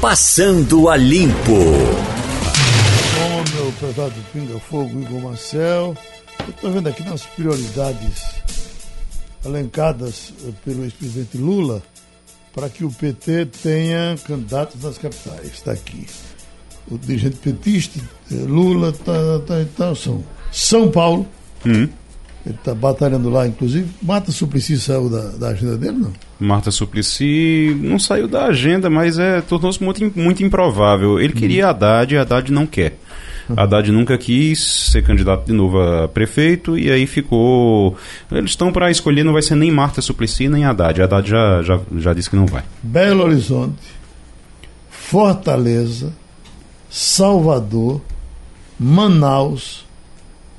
Passando a Limpo. Bom, meu prezado Pinga Fogo, Igor Marcel. Eu estou vendo aqui nas prioridades elencadas eh, pelo ex-presidente Lula para que o PT tenha candidatos nas capitais. Está aqui. O dirigente petista, eh, Lula, tá, tá, tá, são São Paulo. Hum. Ele está batalhando lá, inclusive. Marta Suplicy saiu da, da agenda dele, não? Marta Suplicy não saiu da agenda, mas é tornou-se muito, muito improvável. Ele queria Haddad e Haddad não quer. Haddad nunca quis ser candidato de novo a prefeito e aí ficou. Eles estão para escolher, não vai ser nem Marta Suplicy nem Haddad. Haddad já, já, já disse que não vai. Belo Horizonte, Fortaleza, Salvador, Manaus,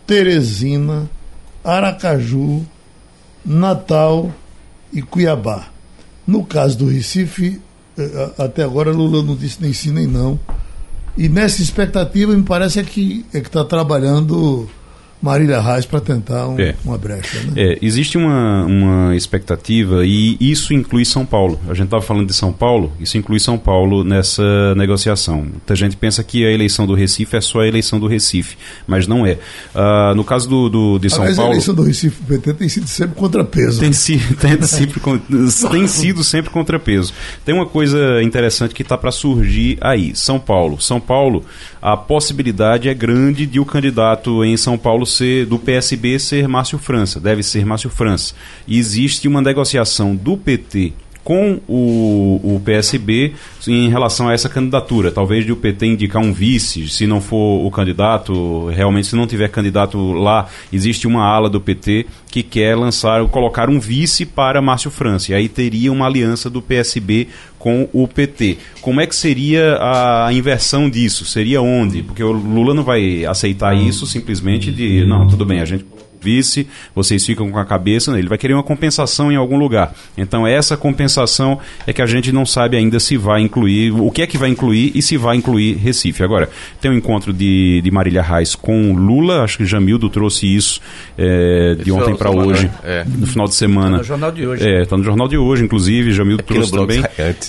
Teresina, Aracaju, Natal e Cuiabá. No caso do Recife, eh, até agora Lula não disse nem sim nem não. E nessa expectativa, me parece é que é que está trabalhando Marília Reis para tentar um- É. uma brecha. Né? É, existe uma, uma expectativa e isso inclui São Paulo. A gente estava falando de São Paulo, isso inclui São Paulo nessa negociação. Muita gente pensa que a eleição do Recife é só a eleição do Recife, mas não é. Ah, no caso do, do- de São Aliás, a Paulo. eleição do Recife PT tem sido sempre contrapeso. Tem, si- tem sempre tem sido sempre contrapeso. Tem uma coisa interessante que está para surgir aí. São Paulo. São Paulo, a possibilidade é grande de o candidato em São Paulo ser do PSB ser Márcio França. Deve ser Márcio França. E existe uma negociação do PT com o, o PSB em relação a essa candidatura. Talvez de o PT indicar um vice, se não for o candidato, realmente se não tiver candidato lá, existe uma ala do PT que quer lançar, colocar um vice para Márcio França. E aí teria uma aliança do PSB com o PT. Como é que seria a inversão disso? Seria onde? Porque o Lula não vai aceitar isso simplesmente de, não, tudo bem, a gente vice, vocês ficam com a cabeça, ele vai querer uma compensação em algum lugar. Então essa compensação é que a gente não sabe ainda se vai incluir, o que é que vai incluir e se vai incluir Recife. Agora, tem um encontro de, de Marília Reis com Lula, acho que Jamildo trouxe isso é, de ontem é para hoje, né? É. no final de semana. Tá no jornal de hoje. É, tá no jornal de hoje, inclusive, Jamildo no trouxe também.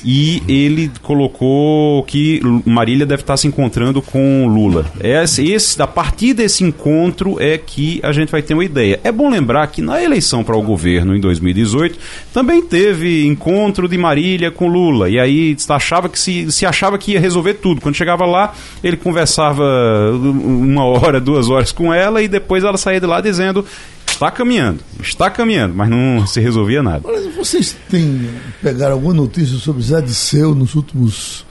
E ele colocou que Marília deve estar se encontrando com Lula. Esse, esse, a partir desse encontro é que a gente vai ter uma ideia. É bom lembrar que na eleição para o governo em 2018 também teve encontro de Marília com Lula. E aí se achava que se, se achava que ia resolver tudo. Quando chegava lá, ele conversava uma hora, duas horas com ela e depois ela saía de lá dizendo está caminhando, está caminhando, mas não se resolvia nada. Vocês têm pegaram alguma notícia sobre Zé Disseu nos últimos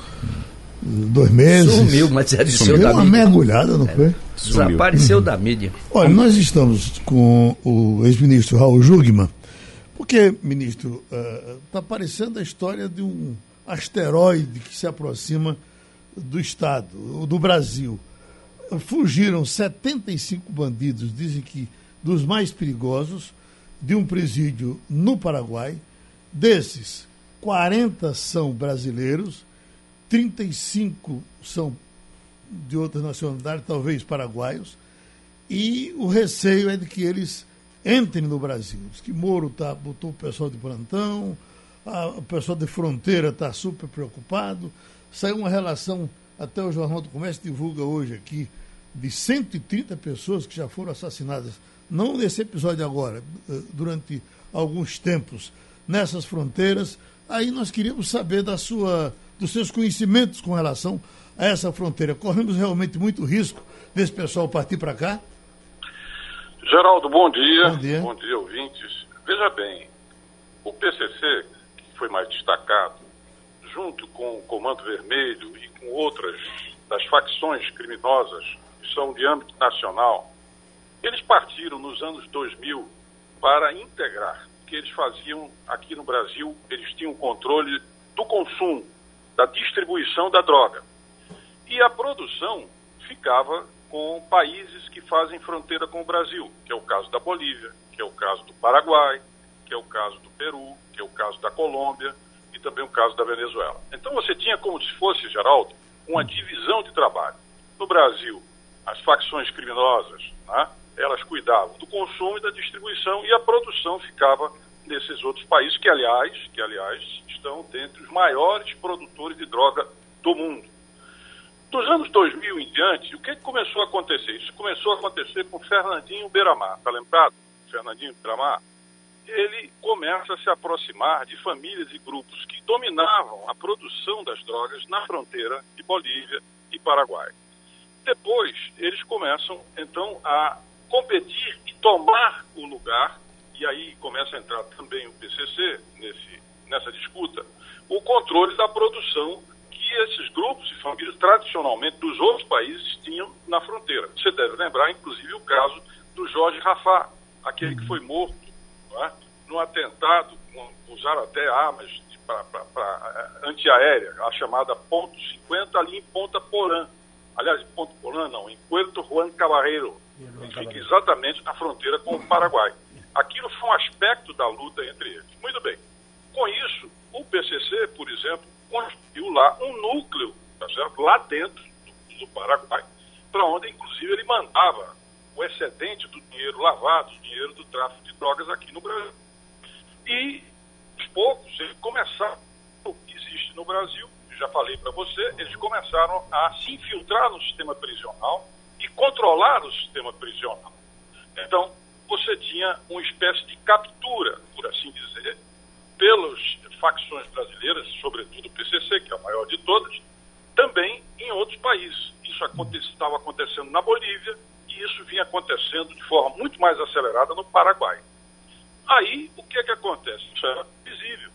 eh, dois meses? Sumiu, mas já disse Deu da uma mergulhada, não foi? Sumiu. Desapareceu da mídia. Olha, nós estamos com o ex-ministro Raul Jugman, porque, ministro, está parecendo a história de um asteroide que se aproxima do Estado, do Brasil. Fugiram 75 bandidos, dizem que dos mais perigosos, de um presídio no Paraguai. Desses, 40 são brasileiros, 35 são de outras nacionalidades, talvez paraguaios, e o receio é de que eles entrem no Brasil. Diz que Moro tá, botou o pessoal de plantão, a- o pessoal de fronteira está super preocupado. Saiu uma relação, até o Jornal do Comércio divulga hoje aqui, de 130 pessoas que já foram assassinadas, não nesse episódio agora, eh, durante alguns tempos, nessas fronteiras. Aí nós queríamos saber da sua, dos seus conhecimentos com relação a essa fronteira. Corremos realmente muito risco desse pessoal partir para cá? Geraldo, bom dia. Bom dia. ouvintes. Veja bem, o PCC, que foi mais destacado, junto com o Comando Vermelho e com outras das facções criminosas que são de âmbito nacional, eles partiram nos anos 2000 para integrar. O que eles faziam aqui no Brasil, eles tinham controle do consumo, da distribuição da droga. E a produção ficava com países que fazem fronteira com o Brasil, que é o caso da Bolívia, que é o caso do Paraguai, que é o caso do Peru, que é o caso da Colômbia e também o caso da Venezuela. Então você tinha como se fosse, Geraldo, uma divisão de trabalho. No Brasil, as facções criminosas, né, elas cuidavam do consumo e da distribuição e a produção ficava nesses outros países que, aliás, que aliás estão dentre os maiores produtores de droga do mundo. Dos anos 2000 em diante, o que começou a acontecer? Isso começou a acontecer com Fernandinho Beiramar, está lembrado? Fernandinho Beiramar? Ele começa a se aproximar de famílias e grupos que dominavam a produção das drogas na fronteira de Bolívia e Paraguai. Depois, eles começam, então, a competir e tomar o lugar, e aí começa a entrar também o PCC nesse, nessa disputa, o controle da produção que esses grupos e famílias tradicionalmente dos outros países tinham na fronteira. Você deve lembrar, inclusive, o caso do Jorge Rafá, aquele que foi morto é? no atentado, usaram até armas para antiaérea, a chamada ponto 50 ali em Ponta Porã. Aliás, em Ponta Porã não, em Puerto Juan Caballero, que fica exatamente na fronteira com o Paraguai. Aquilo foi um aspecto da luta entre eles. Muito bem. Com isso, o PCC, por exemplo, construiu lá um núcleo, tá certo? lá dentro do, do Paraguai, para onde, inclusive, ele mandava o excedente do dinheiro lavado, o dinheiro do tráfico de drogas aqui no Brasil. E, aos poucos, ele começaram, o que existe no Brasil, já falei para você, eles começaram a se infiltrar no sistema prisional e controlar o sistema prisional. Então, você tinha uma espécie de captura, por assim dizer, pelas facções brasileiras, sobretudo o PCC, que é a maior de todas, também em outros países. Isso estava acontecendo na Bolívia e isso vinha acontecendo de forma muito mais acelerada no Paraguai. Aí, o que, é que acontece? Isso era visível.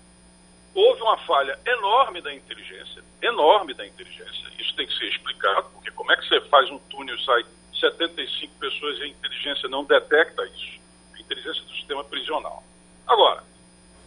Houve uma falha enorme da inteligência, enorme da inteligência. Isso tem que ser explicado, porque como é que você faz um túnel e sai 75 pessoas e a inteligência não detecta isso? A inteligência do sistema prisional. Agora,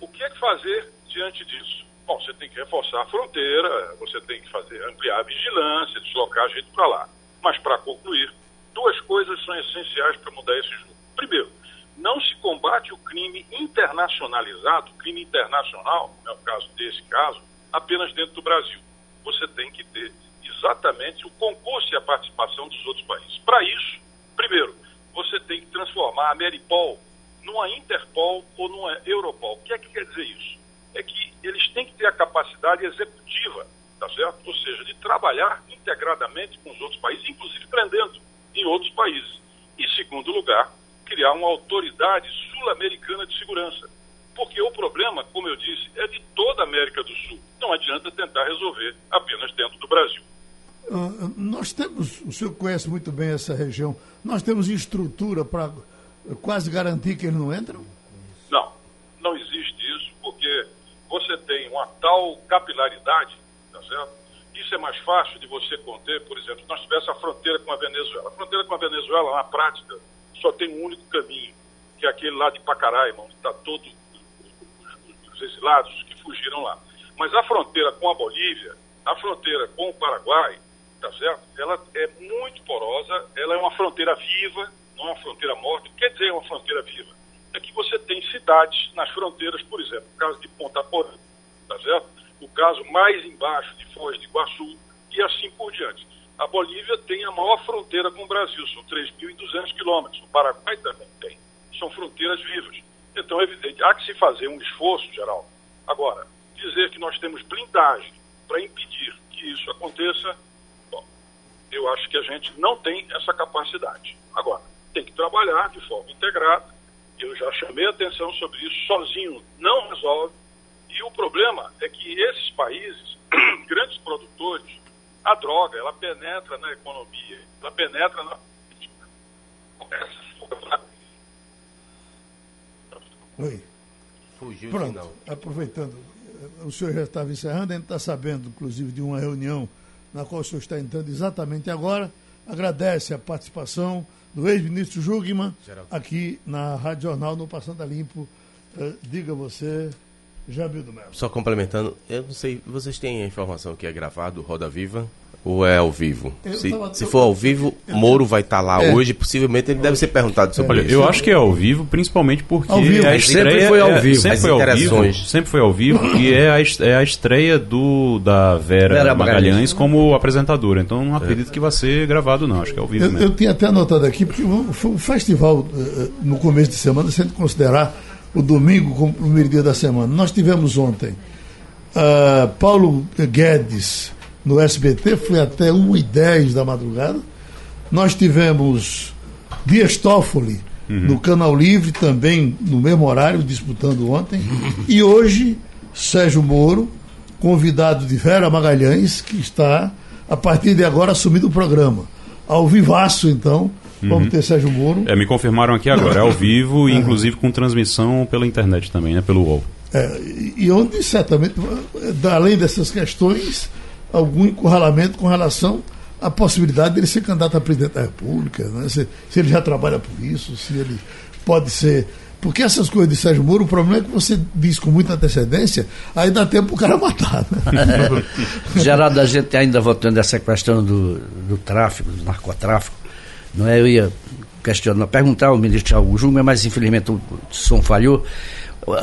o que é que fazer diante disso? Bom, você tem que reforçar a fronteira, você tem que fazer ampliar a vigilância, deslocar a gente para lá. Mas, para concluir, duas coisas são essenciais para mudar esse jogo. Primeiro, não se combate o crime internacionalizado, crime internacional, é o caso desse caso, apenas dentro do Brasil. Você tem que ter exatamente o concurso e a participação dos outros países. Para isso, primeiro, você tem que transformar a Meripol numa Interpol ou numa Europol. O que é que quer dizer isso? É que eles têm que ter a capacidade executiva, tá certo? Ou seja, de trabalhar integradamente com os outros países, inclusive prendendo em outros países. E, segundo lugar, criar uma autoridade sul-americana de segurança. Porque o problema, como eu disse, é de toda a América do Sul. Não adianta tentar resolver apenas dentro do Brasil. Uh, nós temos, o senhor conhece muito bem essa região, nós temos estrutura para quase garantir que eles não entram? Não, não existe isso, porque você tem uma tal capilaridade, tá certo? Isso é mais fácil de você conter, por exemplo, se nós tivéssemos a fronteira com a Venezuela. A fronteira com a Venezuela, na prática, só tem um único caminho, que é aquele lá de Pacaraima, onde está todos os exilados que fugiram lá. Mas a fronteira com a Bolívia, a fronteira com o Paraguai, tá certo? Ela é muito porosa, ela é uma fronteira viva, não é uma fronteira morta. Quer dizer uma fronteira viva? É que você tem cidades nas fronteiras, por exemplo, o caso de Ponta Porã, tá certo? O caso mais embaixo de Foz de Iguaçu e assim por diante. A Bolívia tem a maior fronteira com o Brasil, são 3.200 quilômetros. O Paraguai também tem. São fronteiras vivas. Então, é evidente, há que se fazer um esforço, geral. Agora, dizer que nós temos blindagem para impedir que isso aconteça, eu acho que a gente não tem essa capacidade. Agora, tem que trabalhar de forma integrada. Eu já chamei a atenção sobre isso, sozinho não resolve. E o problema é que esses países, grandes produtores, a droga, ela penetra na economia, ela penetra na Oi. Fugiu Pronto, aproveitando, o senhor já estava encerrando, a gente está sabendo, inclusive, de uma reunião na qual o senhor está entrando exatamente agora. Agradece a participação do ex-ministro Jugman, aqui na Rádio Jornal, no Passando a Limpo. Uh, diga você, Jamil do Melo. Só complementando, eu não sei, vocês têm a informação que é gravado, Roda Viva? ou é ao vivo? Se, tava, se for ao vivo, Moro vai estar tá lá é. hoje, possivelmente ele deve ser perguntado sobre Olha, isso. Eu acho que é ao vivo, principalmente porque vivo. a estreia sempre foi ao é, vivo. Sempre foi ao vivo, sempre foi ao vivo e é a, é a estreia do da Vera, Vera Magalhães como apresentadora. Então não acredito que vai ser gravado não, acho que é ao vivo eu, mesmo. Eu tinha até anotado aqui porque o festival eh, eh, no começo de semana, se a gente considerar o domingo como o primeiro dia da semana, nós tivemos ontem uh, Paulo Guedes no SBT, foi até 1h10 da madrugada. Nós tivemos Dias Toffoli uhum. no Canal Livre, também no mesmo horário, disputando ontem. E hoje, Sérgio Moro, convidado de Vera Magalhães, que está, a partir de agora, assumindo o programa. Ao vivaço, então, Vamos uhum. ter Sérgio Moro. É, me confirmaram aqui agora, é ao vivo e inclusive com transmissão pela internet também, né? Pelo UOL. É, e onde certamente, além dessas questões, algum encurralamento com relação à possibilidade dele ser candidato a presidente da República, né? se, se ele já trabalha por isso, se ele pode ser. Porque essas coisas de Sérgio Moro, o problema é que você diz com muita antecedência, aí dá tempo o cara matar. Né? Geraldo, a gente ainda voltando essa questão do, do tráfico, do narcotráfico, não é? Eu ia questionar, perguntar ao ministro Tiago Júnior, mas infelizmente o som falhou.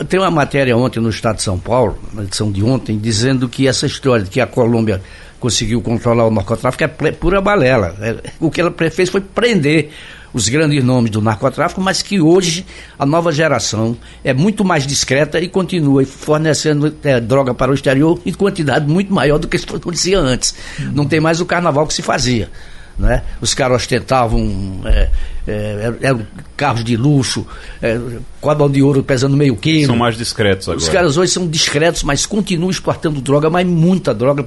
Tem uma matéria ontem no Estado de São Paulo, na edição de ontem, dizendo que essa história de que a Colômbia conseguiu controlar o narcotráfico é pura balela. É, o que ela fez foi prender os grandes nomes do narcotráfico, mas que hoje a nova geração é muito mais discreta e continua fornecendo é, droga para o exterior em quantidade muito maior do que se fornecia antes. Não tem mais o carnaval que se fazia. Né? Os caras ostentavam é, é, eram carros de luxo, é, cobra de ouro pesando meio quilo. São mais discretos agora. Os caras hoje são discretos, mas continuam exportando droga, mas muita droga.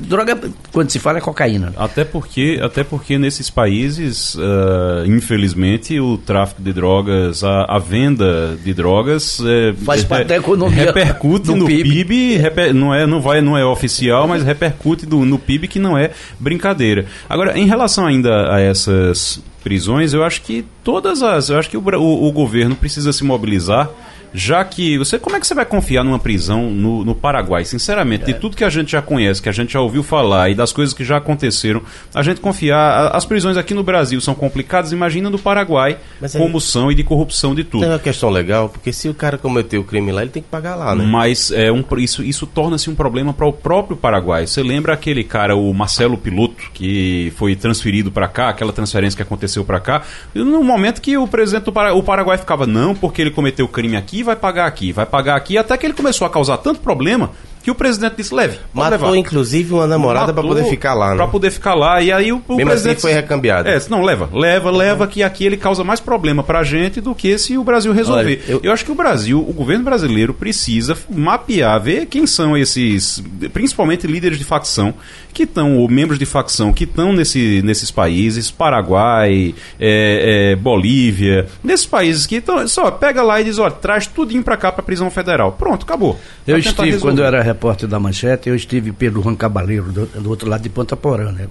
Droga, quando se fala, é cocaína. Até porque, até porque nesses países, uh, infelizmente, o tráfico de drogas, a, a venda de drogas é, faz parte da economia. Repercute no PIB, PIB reper, não, é, não, vai, não é oficial, mas repercute do, no PIB que não é brincadeira. Agora, em relação ainda a essas prisões, eu acho que todas as. Eu acho que o, o, o governo precisa se mobilizar já que você como é que você vai confiar numa prisão no, no Paraguai? Sinceramente de tudo que a gente já conhece que a gente já ouviu falar e das coisas que já aconteceram a gente confiar as prisões aqui no Brasil são complicadas imagina no Paraguai como são e de corrupção de tudo. Tem uma questão legal porque se o cara cometeu o crime lá ele tem que pagar lá né? Mas é um isso isso torna-se um problema para o próprio Paraguai. Você lembra aquele cara o Marcelo Piloto que foi transferido para cá aquela transferência que aconteceu para cá? No momento que o presidente do Paraguai, o Paraguai ficava não porque ele cometeu crime aqui vai pagar aqui, vai pagar aqui, até que ele começou a causar tanto problema que o presidente disse, leve. Matou, levar. inclusive, uma namorada para poder ficar lá, né? Pra poder ficar lá. E aí o, o Mesmo presidente. Assim foi recambiado. É, não, leva, leva, uhum. leva, que aqui ele causa mais problema pra gente do que se o Brasil resolver. Olha, eu... eu... acho que o Brasil, o governo brasileiro, precisa mapear, ver quem são esses, principalmente líderes de facção, que estão, ou membros de facção, que estão nesse, nesses países, Paraguai, é, é, Bolívia, nesses países que estão. Só pega lá e diz, olha, traz tudinho pra cá pra prisão federal. Pronto, acabou. Eu estive, resolver. quando eu era repórter da Manchete, eu estive pelo Juan Cabaleiro, do, do, outro lado de Ponta Porã, né?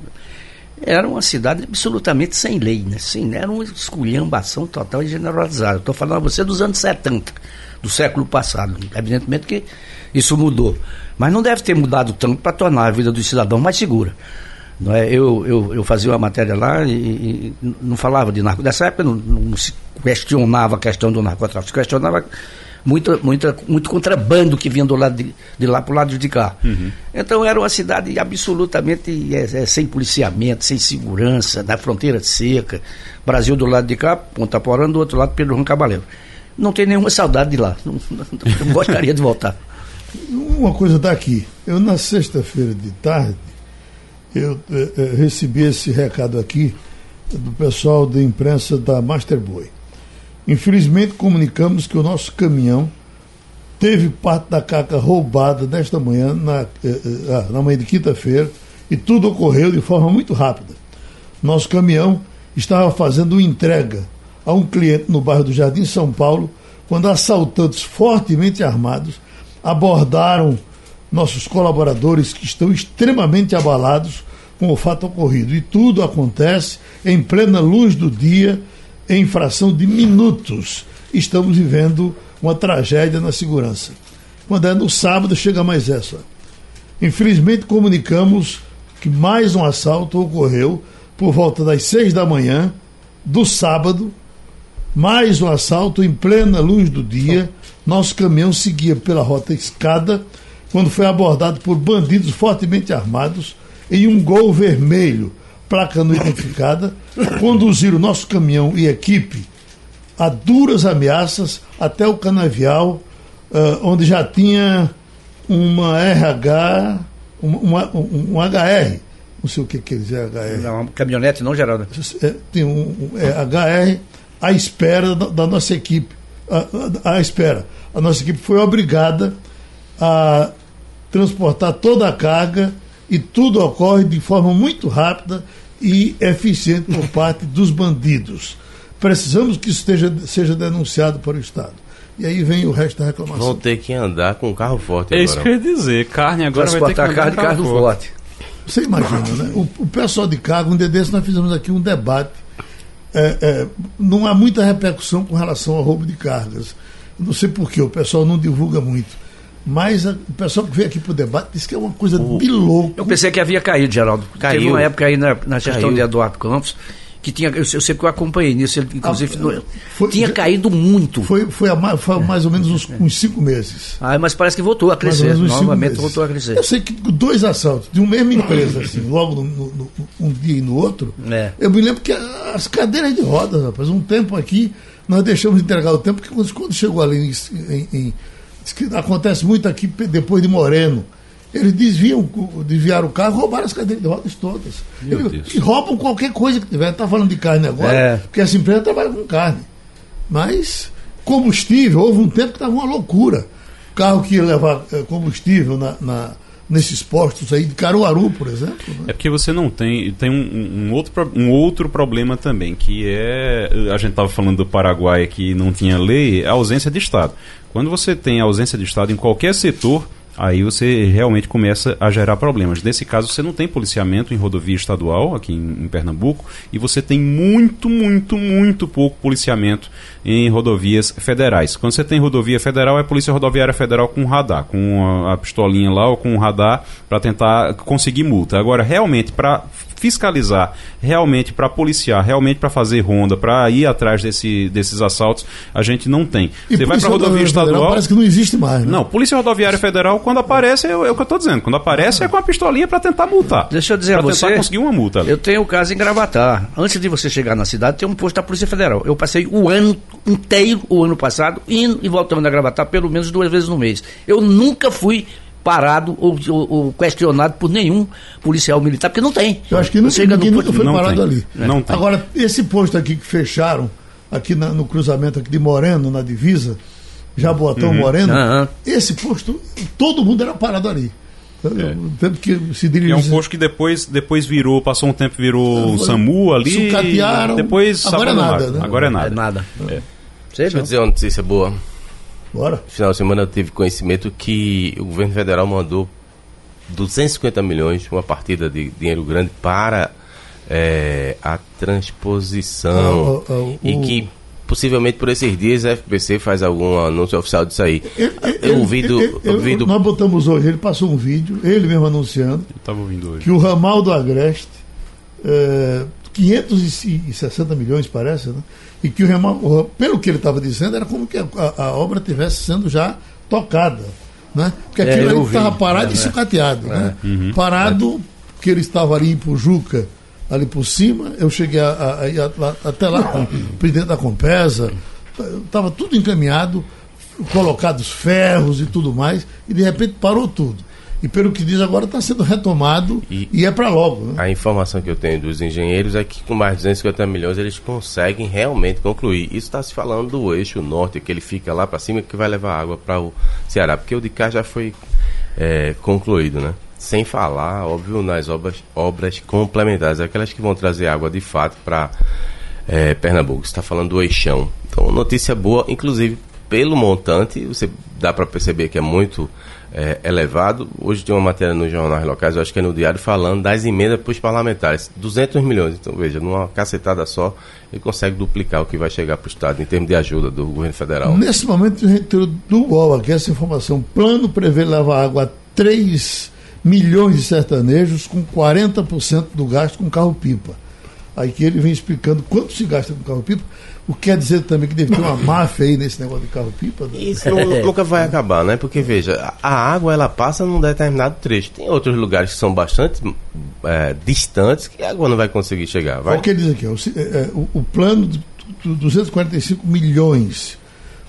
Era uma cidade absolutamente sem lei, né? Sim, era uma esculhambação total e generalizada. Estou falando a você dos anos 70, do século passado. Evidentemente que isso mudou. Mas não deve ter mudado tanto para tornar a vida do cidadão mais segura. Não é? eu, eu, eu fazia uma matéria lá e, e não falava de narcotráfico. Nessa época não, não, se questionava a questão do narcotráfico, se questionava muita, muita, muito contrabando que vinha do lado de, de lá para o lado de cá. Uhum. Então era uma cidade absolutamente é, é, sem policiamento, sem segurança, na fronteira seca. Brasil do lado de cá, Ponta Porã, do outro lado Pedro Ron Cabaleiro. Não tem nenhuma saudade de lá. Não, não, não gostaria de voltar. Uma coisa daqui. Eu na sexta-feira de tarde eu é, recebi esse recado aqui do pessoal da imprensa da Masterboy. Infelizmente, comunicamos que o nosso caminhão teve parte da caca roubada nesta manhã, na, eh, eh, ah, na manhã de quinta-feira, e tudo ocorreu de forma muito rápida. Nosso caminhão estava fazendo entrega a um cliente no bairro do Jardim São Paulo, quando assaltantes fortemente armados abordaram nossos colaboradores que estão extremamente abalados com o fato ocorrido. E tudo acontece em plena luz do dia em fração de minutos, estamos vivendo uma tragédia na segurança. Quando é no sábado, chega mais essa. Infelizmente, comunicamos que mais um assalto ocorreu por volta das seis da manhã do sábado. Mais um assalto em plena luz do dia. Nosso caminhão seguia pela rota escada quando foi abordado por bandidos fortemente armados em um gol vermelho placa não identificada, conduziram o nosso caminhão e equipe a duras ameaças até o canavial, uh, onde já tinha uma RH um, um, um HR, não sei o que quer dizer HR. Não, caminhonete não, Geraldo. É, tem um, é, HR à espera da, da nossa equipe. À, à espera. A nossa equipe foi obrigada a transportar toda a carga e tudo ocorre de forma muito rápida e eficiente por parte dos bandidos. Precisamos que isso esteja, seja denunciado para o Estado. E aí vem o resto da reclamação. Vão ter que andar com carro forte agora. É isso que eu ia dizer. Carne agora vai ter que andar carne, com carro, carro forte. forte. Você imagina, né? O, o, pessoal de cargo, um dia desse nós fizemos aqui um debate. É, é, não há muita repercussão com relação ao roubo de cargas. Não sei porquê, o pessoal não divulga muito. Mas a, o pessoal que veio aqui para o debate disse que é uma coisa o, de louco. Eu pensei que havia caído, Geraldo. Caiu. Teve uma época aí na, na gestão Caiu. de Eduardo Campos que tinha, eu, eu sei que eu acompanhei nisso, ele, inclusive ah, foi, tinha caído muito. Foi, foi, a, foi mais ou menos uns, uns, cinco meses. Ah, mas parece que voltou a crescer, novamente voltou a crescer. Eu sei que dois assaltos de uma mesma empresa, assim, logo no, no, no, um dia e no outro, é. eu me lembro que as cadeiras de rodas, rapaz, um tempo aqui, nós deixamos de entregar o tempo, porque quando chegou ali em, em, em acontece muito aqui depois de Moreno. Eles desviam, desviaram o carro, roubaram as cadeiras de rodas todas. Eles roubam qualquer coisa que tiver. Está falando de carne agora, é. porque essa empresa trabalha com carne. Mas combustível, houve um tempo que estava uma loucura. Carro que ia levar eh, combustível na, na nesses postos aí de Caruaru, por exemplo. Né? É porque você não tem. Tem um, um, outro, um outro problema também, que é. A gente estava falando do Paraguai que não tinha lei, a ausência de Estado. Quando você tem ausência de Estado em qualquer setor, aí você realmente começa a gerar problemas. Nesse caso, você não tem policiamento em rodovia estadual aqui em, em, Pernambuco e você tem muito, muito, muito pouco policiamento em rodovias federais. Quando você tem rodovia federal, é Polícia Rodoviária Federal com radar, com a, a pistolinha lá ou com o radar para tentar conseguir multa. Agora, realmente, para fiscalizar, realmente para policiar, realmente para fazer ronda, para ir atrás desse, desses assaltos, a gente não tem. E Você vai para a rodovia estadual. Parece que não existe mais. Né? Não, Polícia Rodoviária Federal, quando aparece, é, é o que eu estou dizendo. Quando aparece, é com a pistolinha para tentar multar. Deixa eu dizer a você. tentar conseguir uma multa. Eu tenho o caso em Gravatar. Antes de você chegar na cidade, tem um posto da Polícia Federal. Eu passei o ano inteiro, o ano passado, indo e voltando a Gravatar pelo menos duas vezes no mês. Eu nunca fui parado ou, ou, ou, questionado por nenhum policial militar, porque não tem. Eu acho que não, Chega ninguém nunca foi parado tem. ali. Não tem. Agora, esse posto aqui que fecharam, aqui na, no cruzamento aqui de Moreno, na divisa, Jaboatão uhum. Moreno, uhum. esse posto, todo mundo era parado ali. É. Tempo que se dirige... É um posto que depois, depois virou, passou um tempo, virou SAMU ali. Sucatearam. Depois agora é nada, né? Agora é nada. É nada. É. Deixa eu dizer uma notícia boa. Bora. No final de semana eu tive conhecimento que o governo federal mandou 250 milhões, uma partida de dinheiro grande para é, a transposição. Ah, ah, e que possivelmente por esses dias a FBC faz algum anúncio oficial disso aí. Eu ouvi do, ele, ouvi do... Nós botamos hoje, ele passou um vídeo, ele mesmo anunciando. Estava ouvindo hoje. Que o ramal do Agreste, é, 560 milhões parece, né? E que o ramal, pelo que ele estava dizendo, era como que a, a, obra estivesse sendo já tocada. Né? Porque é, aquilo é, ali estava parado é, e sucateado. É, né? Uhum, parado, porque ele estava ali em Pujuca, ali por cima, eu cheguei a, a, a, até lá com presidente da Compesa, estava tudo encaminhado, colocados ferros e tudo mais, e de repente parou tudo. E pelo que diz agora está sendo retomado e, e é para logo. Né? A informação que eu tenho dos engenheiros é que com mais de 250 milhões eles conseguem realmente concluir. Isso está se falando do eixo norte, que ele fica lá para cima que vai levar água para o Ceará, porque o de cá já foi é, concluído, né? Sem falar, óbvio, nas obras, obras complementares, aquelas que vão trazer água de fato para é, Pernambuco. Você está falando do eixão. Então, notícia boa, inclusive pelo montante, você dá para perceber que é muito é, elevado. Hoje tem uma matéria nos jornais locais, eu acho que é no Diário, falando das emendas para os parlamentares. 200 milhões. Então, veja, numa cacetada só, ele consegue duplicar o que vai chegar para o Estado em termos de ajuda do governo federal. Nesse momento, a gente tirou do UOL aqui essa informação. Plano prevê levar água a 3 milhões de sertanejos com 40% do gasto com carro-pipa. Aí que ele vem explicando quanto se gasta com carro-pipa o que quer dizer também que deve ter uma máfia aí nesse negócio de carro-pipa? Né? Isso nunca vai acabar, né? Porque, veja, a água ela passa num determinado trecho. Tem outros lugares que são bastante é, distantes que a água não vai conseguir chegar. Vai? O que diz aqui? O, é, o, o plano de 245 milhões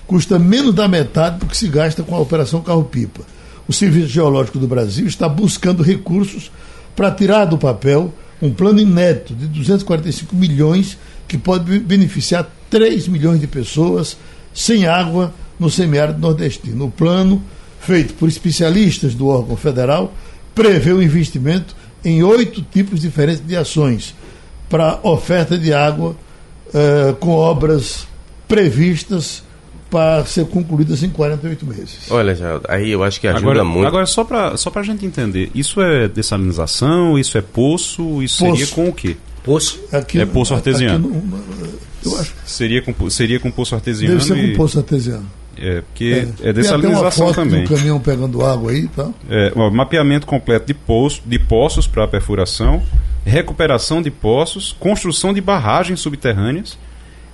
custa menos da metade do que se gasta com a operação carro-pipa. o Serviço Geológico do Brasil está buscando recursos para tirar do papel um plano inédito de 245 milhões que pode beneficiar 3 milhões de pessoas sem água no semiárido nordestino. O plano, feito por especialistas do órgão federal, prevê o investimento em oito tipos diferentes de ações para oferta de água eh, com obras previstas para ser concluídas em 48 meses. Olha, Geraldo, aí eu acho que ajuda agora, muito. Agora, só para só a gente entender, isso é dessalinização, isso é poço, isso Poço. seria com o quê? Poço. Aqui- É poço artesiano. aqui no- eu acho Seria com, seria com poço artesiano deve ser e... com poço artesiano. É, porque É. é, Tem dessalinização foto também. do caminhão pegando água aí, tá? É, ó, mapeamento completo de, poço, de poços para perfuração, recuperação de poços, construção de barragens subterrâneas,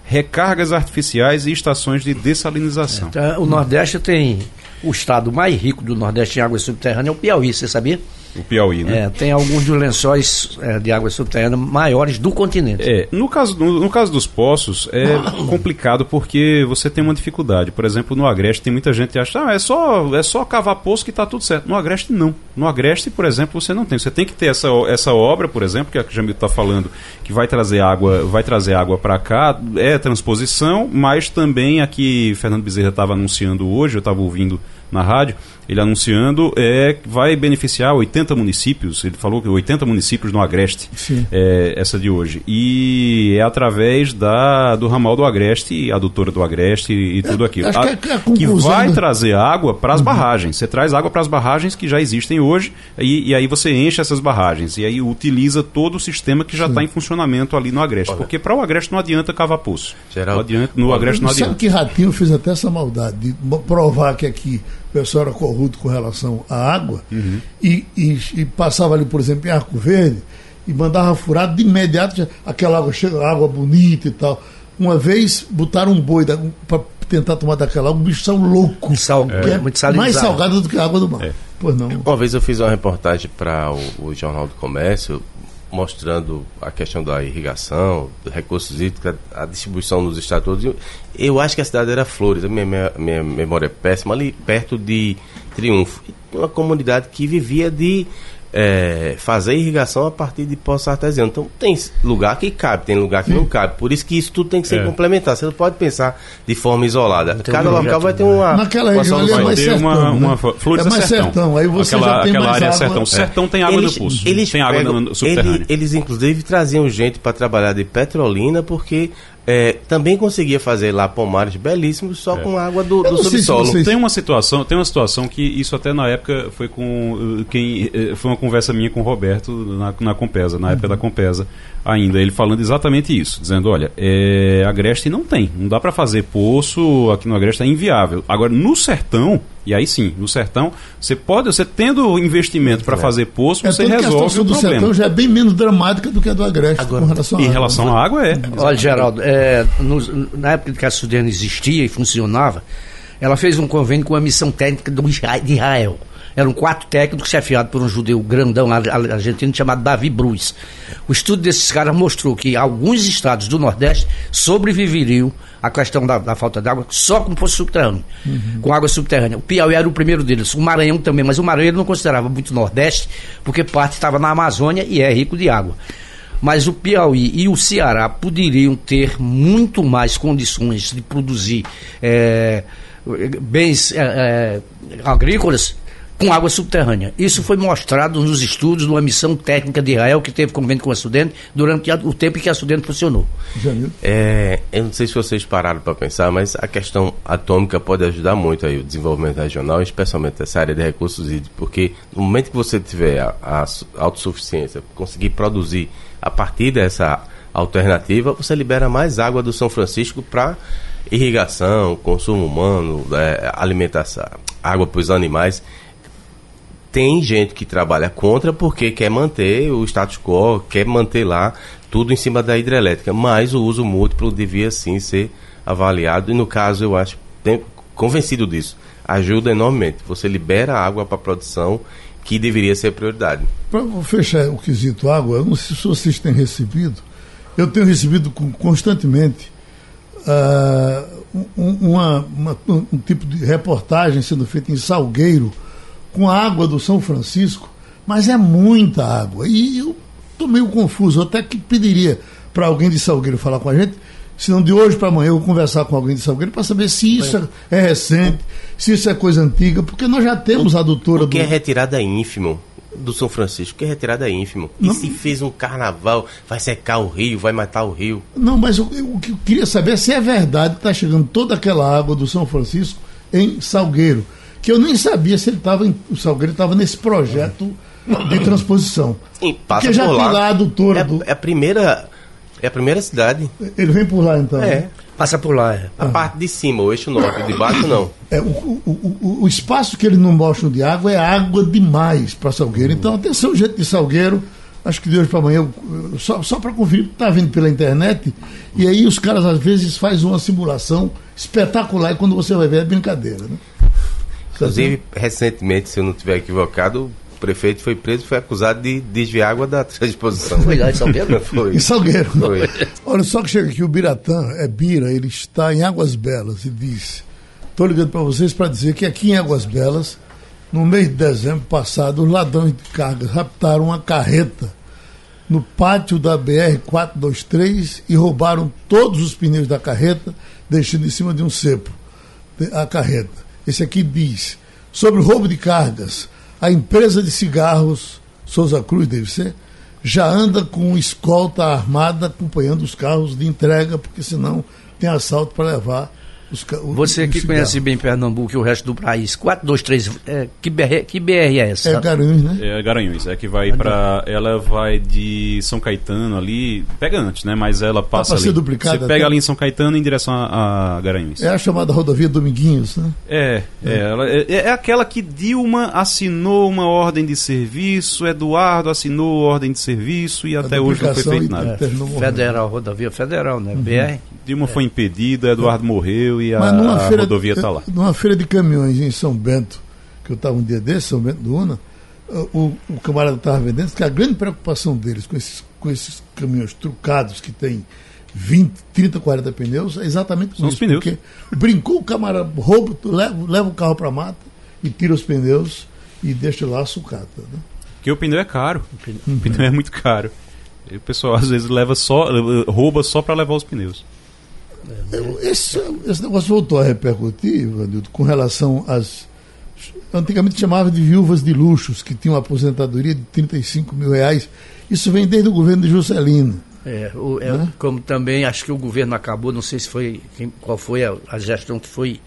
recargas artificiais e estações de dessalinização. Então, o Nordeste tem. O estado mais rico do Nordeste em água subterrânea é o Piauí, você sabia? O Piauí, né? É, tem alguns dos lençóis é, de água subterrânea maiores do continente. É, no caso, no, no caso dos poços, é complicado porque você tem uma dificuldade. Por exemplo, no Agreste tem muita gente que acha, ah, é só, é só cavar poço que está tudo certo. No Agreste, não. No Agreste, por exemplo, você não tem. Você tem que ter essa, essa obra, por exemplo, que a Jamil está falando, que vai trazer água, vai trazer água para cá, é transposição, mas também aqui Fernando Bezerra estava anunciando hoje, eu estava ouvindo na rádio, ele anunciando é que vai beneficiar 80 municípios, ele falou que 80 municípios no Agreste, é, essa de hoje. E é através da, do ramal do Agreste, a adutora do Agreste e tudo aquilo. A- que é a que vai do- trazer água para as barragens. Você traz água para as barragens que já existem hoje e, e aí você enche essas barragens. E aí utiliza todo o sistema que já está em funcionamento ali no Agreste. Porque para o Agreste não adianta cavar poço. Geraldo, Não adianta, no Agreste não Sabe adianta. que Ratinho fez até essa maldade de provar que aqui pessoal era corrupto com relação à água Uhum. e, e- e passava ali, por exemplo, em Arco Verde e mandava furar de imediato já- aquela água, chega, água bonita e tal. Uma vez botaram um boi para tentar tomar daquela água, um bichão louco. Sal- que é muito salinizado. mais salgado do que a água do mar. É. Pois não. Uma vez eu fiz uma reportagem para o, o Jornal do Comércio mostrando a questão da irrigação, recursos hídricos, a, distribuição nos estados Eu acho que a cidade era Flores, a minha, minha, minha memória é péssima, ali perto de Triunfo. Uma comunidade que vivia de eh, fazer irrigação a partir de poços artesianos. Então tem lugar que cabe, tem lugar que não cabe. Por isso que isso tudo tem que ser É. complementar. Você não pode pensar de forma isolada. Tem Cada um local vai ter uma. Naquela uma região ali é mais ter sertão. uma- né? uma Flores é é mais sertão. sertão. Aí você Aquela- já tem aquela mais área é água. sertão. Sertão tem água eles, no poço. Eles tem água pegam- no, no subterrâneo. ele- eles, inclusive, traziam gente para trabalhar de Petrolina, porque é, também conseguia fazer lá pomares belíssimos só com água do, do se subsolo. Tem uma situação, tem uma situação que isso até na época foi com uh, quem eh, foi uma conversa minha com o Roberto na, na Compesa, na época da Compesa ainda, ele falando exatamente isso, dizendo, olha, é, Agreste não tem, não dá para fazer poço aqui no Agreste é inviável. Agora no sertão, e aí sim, no sertão, você pode, você tendo investimento para fazer poço, É você tanto que a resolve situação o do problema. sertão já é bem menos dramática do que a do Agreste com relação à Em relação à água é. Olha, Geraldo, é, nos- na época que a Sudene existia e funcionava, ela fez um convênio com a missão técnica do de Israel. Eram quatro técnicos chefiados por um judeu grandão argentino chamado Davi Bruz. O estudo desses caras mostrou que alguns estados do Nordeste sobreviveriam à questão da, da falta d'água só com poço subterrâneo, com água subterrânea. O Piauí era o primeiro deles, o Maranhão também, mas o Maranhão ele não considerava muito Nordeste, porque parte estava na Amazônia e é rico de água mas o Piauí e o Ceará poderiam ter muito mais condições de produzir eh, bens eh, eh, agrícolas com água subterrânea. Isso foi mostrado nos estudos de uma missão técnica de Israel que teve convênio com a Sudene durante o tempo em que a Sudene funcionou. É, eu não sei se vocês pararam para pensar, mas a questão atômica pode ajudar muito aí o desenvolvimento regional, especialmente essa área de recursos hídricos, porque no momento que você tiver a, a su- autossuficiência, conseguir produzir a partir dessa alternativa, você libera mais água do São Francisco para irrigação, consumo humano, é, alimentação, água para os animais. Tem gente que trabalha contra porque quer manter o status quo, quer manter lá tudo em cima da hidrelétrica, mas o uso múltiplo devia sim ser avaliado e no caso eu acho, convencido disso, ajuda enormemente. Você libera água para produção que deveria ser prioridade. Para fechar o quesito água, eu não sei se vocês têm recebido, eu tenho recebido constantemente ah, um, uma- uma- um tipo de reportagem sendo feita em Salgueiro com a água do São Francisco, mas é muita água. E eu estou meio confuso, até que pediria para alguém de Salgueiro falar com a gente, se não de hoje para amanhã eu vou conversar com alguém de Salgueiro para saber se isso é, é recente, se isso é coisa antiga, porque nós já temos a doutora Porque do... é retirada ínfimo do São Francisco, que é retirada ínfimo. Não. E se fez um carnaval, vai secar o rio, vai matar o rio. Não, mas o, o que eu queria saber é se é verdade que está chegando toda aquela água do São Francisco em Salgueiro. Que eu nem sabia se ele estava. O Salgueiro estava nesse projeto de transposição. E passa Porque já por tem lá. lá a adutora é, do. é a primeira. É a primeira cidade. Ele vem por lá então. É. né? Passa por lá, é. A parte de cima, o eixo norte, de baixo não. É, o, o, o, o espaço que eles não mostram de água é água demais para Salgueiro. Então, atenção, gente de Salgueiro. Acho que de hoje para amanhã, só, só para conferir, está vindo pela internet. E aí os caras às vezes fazem uma simulação espetacular e quando você vai ver é brincadeira. Né? Inclusive, recentemente, se eu não estiver equivocado, o prefeito foi preso e foi acusado de desviar água da transposição. Foi lá em Salgueiro? Foi. Em Salgueiro. Foi. Olha só que chega aqui, o Biratã, é Bira, ele está em Águas Belas e diz: estou ligando para vocês para dizer que aqui em Águas Belas, no mês de dezembro passado, os ladrões de cargas raptaram uma carreta no pátio da BR-423 e roubaram todos os pneus da carreta, deixando em cima de um cepo a carreta. Esse aqui diz: sobre o roubo de cargas, a empresa de cigarros, Souza Cruz deve ser, já anda com escolta armada acompanhando os carros de entrega, porque senão tem assalto para levar os Você que conhece bem Pernambuco e o resto do país. 423, é, que, BR, que BR é essa? É Garanhuns, né? É Garanhuns, é que vai pra. Ela vai de São Caetano ali. Pega antes, né? Mas ela passa pra ali. ser duplicada Você pega até? ali em São Caetano em direção a, a Garanhuns. É a chamada rodovia Dominguinhos, né? É, é, ela- é, é aquela que Dilma assinou uma ordem de serviço, Eduardo assinou ordem de serviço e até hoje não foi feito nada. É. Federal, rodovia federal, né? BR. Dilma foi impedida, Eduardo morreu e a, a feira, rodovia está lá. numa feira de caminhões em São Bento, que eu estava um dia desse, São Bento do Una, o, o camarada estava vendendo que a grande preocupação deles com esses, com esses caminhões trucados que tem 20, 30, 40 pneus é exatamente São os isso. pneus. Porque brincou o camarada, rouba, leva, leva o carro para a mata e tira os pneus e deixa lá a sucata. Né? Porque o pneu é caro. O pneu é muito caro. E o pessoal às vezes leva só, rouba só para levar os pneus. Eu- Esse, esse negócio voltou a repercutir, Vanildo, com relação às. Antigamente chamava de viúvas de luxos, que tinham uma aposentadoria de 35 mil reais. Isso vem desde o governo de Juscelino. É, o- é, como também acho que o governo acabou, não sei se foi quem- qual foi a, a gestão que foi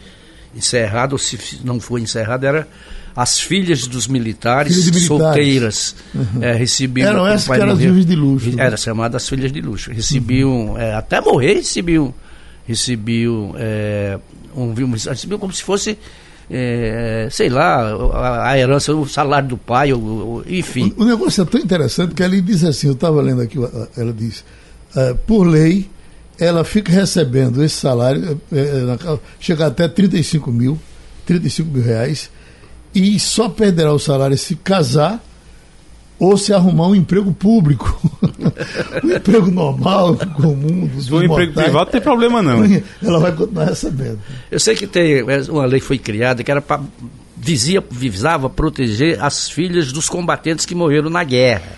encerrada ou se não foi encerrada, era as filhas dos militares, Filhas militares. solteiras é, recebiam Eram essas que eram as viúvas de luxo. né? era chamada as filhas de luxo recebiam é, até morrer recebiam recebiam é, um, recebiam como se fosse é, sei lá a, a herança o salário do pai o- o- enfim. O, o negócio é tão interessante que ela diz assim, eu estava lendo aqui, uh, ela diz, uh, por lei, ela fica recebendo esse salário, eh, eh, na- chega até 35 mil, 35 mil reais, e só perderá o salário se casar ou se arrumar um emprego público. um emprego normal, comum, dos Se for um emprego privado, não tem problema não. Ela vai continuar recebendo. Eu sei que tem uma lei que foi criada que era para dizia, visava proteger as filhas dos combatentes que morreram na guerra.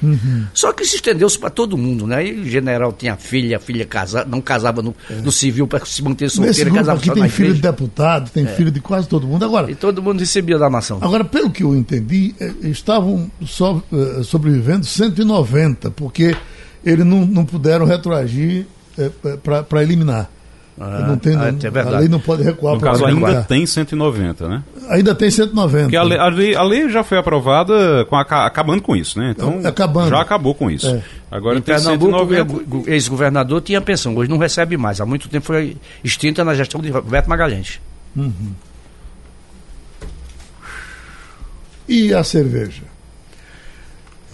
Só que isso estendeu-se para todo mundo, né? E o general tinha filha, a filha casa, não casava no, no civil para se manter solteira, casava aqui só tem na filho de deputado, tem filho de quase todo mundo. Agora, E todo mundo recebia da nação. Agora, pelo que eu entendi, eh, estavam só, eh, sobrevivendo 190, porque eles não, não puderam retroagir para eliminar. Ah, não tem, ah, é a verdade. lei não pode recuar. No caso, recuar. ainda tem 190, né? Ainda tem 190. Porque a lei, a lei- a lei já foi aprovada com a- acabando com isso, né? Então, Acabando. já acabou com isso. É. Agora Em tem Pernambuco, 190. o ex-governador tinha pensão, hoje não recebe mais. Há muito tempo foi extinta na gestão de Roberto Magalhães. E a cerveja?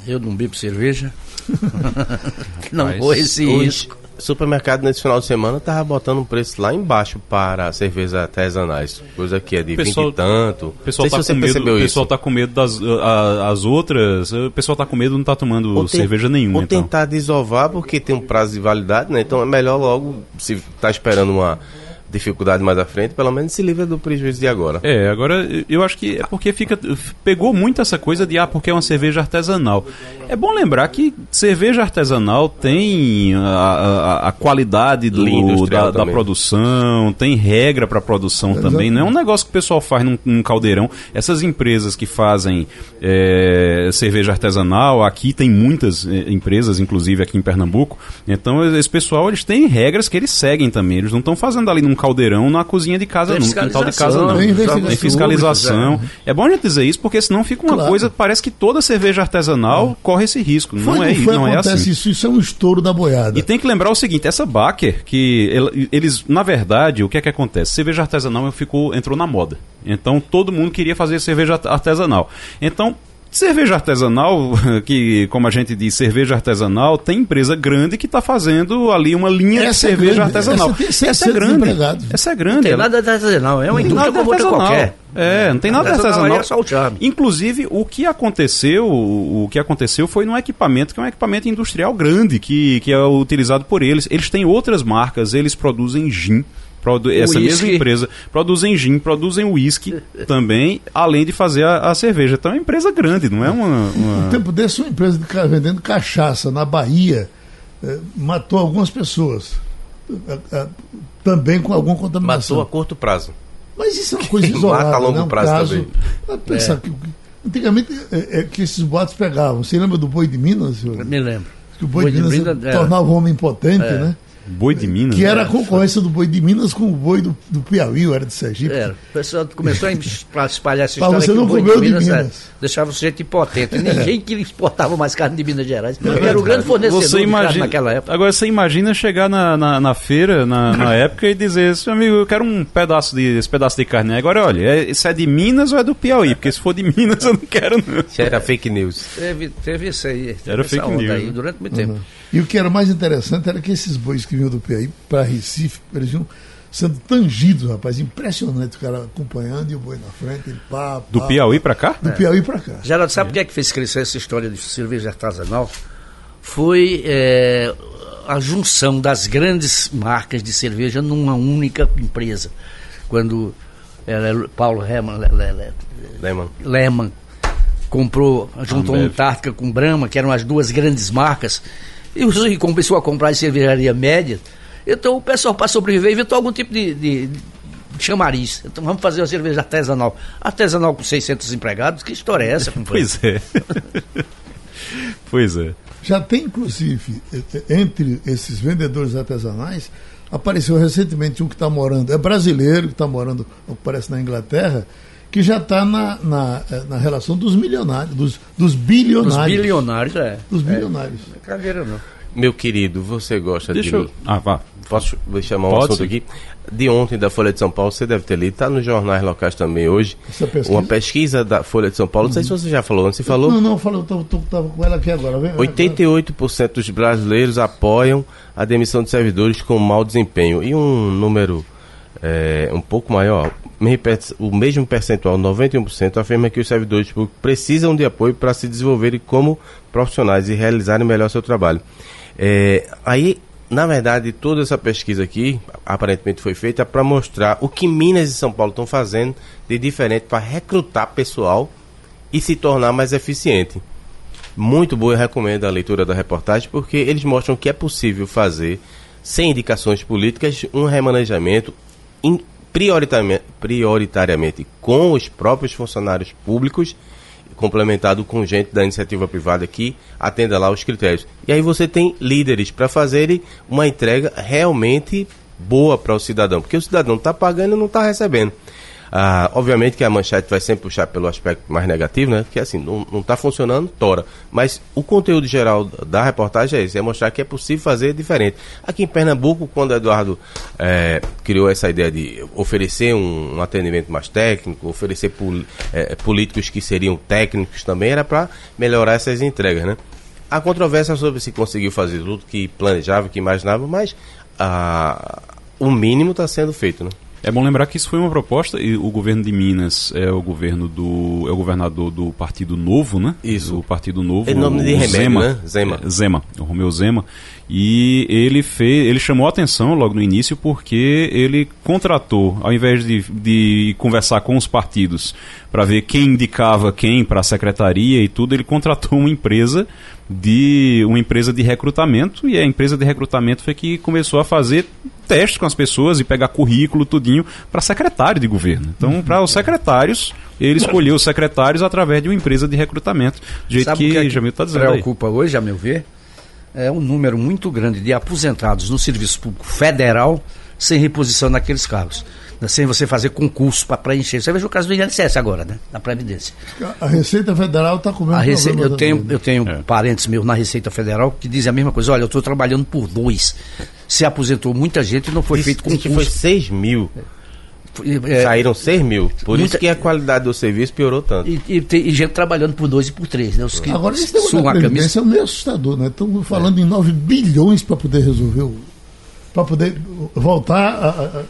Eu não bebo cerveja. não vou esse Hoje, risco. Supermercado nesse final de semana tava botando um preço lá embaixo para cervejas artesanais. Coisa que é de pessoal- 20 e tanto. O pessoal tá se com medo, o pessoal tá com medo das a- as outras, o pessoal tá com medo não tá tomando Ou cerveja nenhuma, Ou então. tentar desovar porque tem um prazo de validade, né? Então é melhor logo, se tá esperando uma dificuldade mais à frente, pelo menos se livra do prejuízo de agora. É, agora eu acho que é porque fica pegou muito essa coisa de ah, porque é uma cerveja artesanal. É bom lembrar que cerveja artesanal tem a, a, a qualidade do, da, da, produção, tem regra para produção também. Não é um negócio que o pessoal faz num, num caldeirão. Essas empresas que fazem é, cerveja artesanal, aqui tem muitas é, empresas, inclusive aqui em Pernambuco. Então esse pessoal eles têm regras que eles seguem também. Eles não estão fazendo ali num caldeirão na cozinha de casa, no quintal de casa, não. Tem fiscalização. É. é bom a gente dizer isso, porque senão fica uma claro. coisa, parece que toda cerveja artesanal é. corre esse risco. Não foi, é, foi, não é assim. Isso, isso é um estouro da boiada. E tem que lembrar o seguinte, essa Baker, que eles, na verdade, o que é que acontece? Cerveja artesanal ficou, entrou na moda. Então todo mundo queria fazer cerveja artesanal. Então, Cerveja artesanal, que como a gente diz, cerveja artesanal, tem empresa grande que está fazendo ali uma linha essa de cerveja é artesanal. Essa, essa é grande. Essa é grande. Não tem nada de artesanal, é uma indústria como outra qualquer. É, não tem nada artesanal. artesanal. É só o charme. Inclusive, o que aconteceu, o que aconteceu foi num equipamento que é um equipamento industrial grande, que, que é utilizado por eles. Eles têm outras marcas, eles produzem gin Produ essa whisky. mesma empresa produzem gin, produzem uísque também, além de fazer a, a, cerveja. Então é uma empresa grande, não é uma. uma... Um tempo desse, uma empresa de, vendendo cachaça na Bahia eh, matou algumas pessoas. Eh, eh, também com alguma contaminação. Matou a curto prazo. Mas isso é uma coisa isolada. Mata a longo né? um prazo caso, também. Pensar é. que, antigamente é, é, que esses boatos pegavam. Você lembra do boi de Minas? Senhor? Me lembro. Que o boi, boi de Minas, de Minas tornava o homem impotente, é. né? Boi de Minas? Que era a concorrência do boi de Minas com o boi do, do Piauí, ou era de Sergipe. Era. O pessoal começou a espalhar essa história. você não comeu de Minas. De Minas. É, deixava o sujeito impotente. Ninguém que exportava mais carne de Minas Gerais. É era o grande fornecedor você imagina, naquela época. Agora você imagina chegar na, na, na feira, na, na época, e dizer, seu amigo, eu quero um pedaço de, esse pedaço de carne. Agora, olha, é, isso é de Minas ou é do Piauí? Porque se for de Minas, eu não quero, não. Isso era fake news. Teve, teve isso aí. Teve era fake news. Aí, durante muito tempo. Uhum. E o que era mais interessante era que esses bois que vinham do Piauí para Recife, eles vinham sendo tangidos, rapaz. Impressionante o cara acompanhando e o boi na frente, ele pá, pá Do Piauí para cá? Do é. Piauí para cá. Geraldo, sabe é. por que é que fez crescer essa história de cerveja artesanal? Foi é, a junção das grandes marcas de cerveja numa única empresa. Quando é, Paulo Lehmann, Lehmann. Lehmann comprou, juntou um Antártica com Brahma, que eram as duas grandes marcas, e começou a comprar em cervejaria média. Então o pessoal, para sobreviver, inventou algum tipo de, de, de, chamariz. Então vamos fazer uma cerveja artesanal. Artesanal com 600 empregados? Que história é essa? pois é. pois é. Já tem, inclusive, entre esses vendedores artesanais, apareceu recentemente um que está morando, é brasileiro, que está morando, parece, na Inglaterra, que já está na, na, na, relação dos milionários, dos, dos bilionários. Dos bilionários, é. Dos bilionários. É, não é cadeira, não. Meu querido, você gosta Deixa de. Eu... Ah, vá. Posso chamar um Pode assunto aqui? De ontem da Folha de São Paulo, você deve ter lido, está nos jornais locais também hoje. Pesquisa? Uma pesquisa da Folha de São Paulo, não sei se você já falou, não se falou? Não, não, falou, estava com ela aqui agora. Vem, 88% dos brasileiros apoiam a demissão de servidores com mau desempenho. E um número é, um pouco maior, o mesmo percentual, 91%, afirma que os servidores públicos precisam de apoio para se desenvolverem como profissionais e realizarem melhor seu trabalho. É, aí, na verdade, toda essa pesquisa aqui, aparentemente foi feita para mostrar o que Minas e São Paulo estão fazendo de diferente para recrutar pessoal e se tornar mais eficiente. Muito boa, eu recomendo a leitura da reportagem, porque eles mostram que é possível fazer, sem indicações políticas, um remanejamento prioritariamente, prioritariamente com os próprios funcionários públicos, complementado com gente da iniciativa privada que atenda lá os critérios. E aí você tem líderes para fazerem uma entrega realmente boa para o cidadão, porque o cidadão está pagando e não está recebendo. Ah, obviamente que a manchete vai sempre puxar pelo aspecto mais negativo, né? Que assim, não está funcionando, tora. Mas o conteúdo geral da reportagem é esse, é mostrar que é possível fazer diferente. Aqui em Pernambuco, quando Eduardo é, criou essa ideia de oferecer um, um atendimento mais técnico, oferecer pol, é, políticos que seriam técnicos também, era para melhorar essas entregas, né? Há controvérsia sobre se conseguiu fazer tudo que planejava, que imaginava, mas ah, o mínimo está sendo feito, né? É bom lembrar que isso foi uma proposta e o governo de Minas é o governo do é o governador do Partido Novo, né? Isso. O Partido Novo. É nome de remédio, Zema, né? Zema. É, Zema, o Romeu Zema. E ele fez, ele chamou a atenção logo no início porque ele contratou, ao invés de, de conversar com os partidos para ver quem indicava quem para a secretaria e tudo, ele contratou uma empresa de uma empresa de recrutamento e a empresa de recrutamento foi que começou a fazer testes com as pessoas e pegar currículo tudinho para secretário de governo. Então, para os secretários, ele escolheu os secretários através de uma empresa de recrutamento, do jeito Sabe o que, é Jamil está dizendo aí. preocupa hoje, a meu ver, é um número muito grande de aposentados no serviço público federal sem reposição naqueles cargos. né, Sem você fazer concurso para preencher. Você veja o caso do INSS agora, né? Na Previdência. A Receita Federal está com o mesmo A Rece... problema Eu tenho, também. eu tenho É. parentes meus na Receita Federal que dizem a mesma coisa. Olha, eu estou trabalhando por dois. Se aposentou muita gente e não foi Diz- feito diz que concurso. foi 6 mil. É, Saíram 6 mil. Por Muita- isso que a qualidade do serviço piorou tanto. e, e tem- e gente trabalhando por dois e por três. Né? Os que Agora, esse negócio suam da a camisa. Previdência é meio assustador, né? Estamos falando em 9 bilhões para poder resolver o. para poder voltar a, a-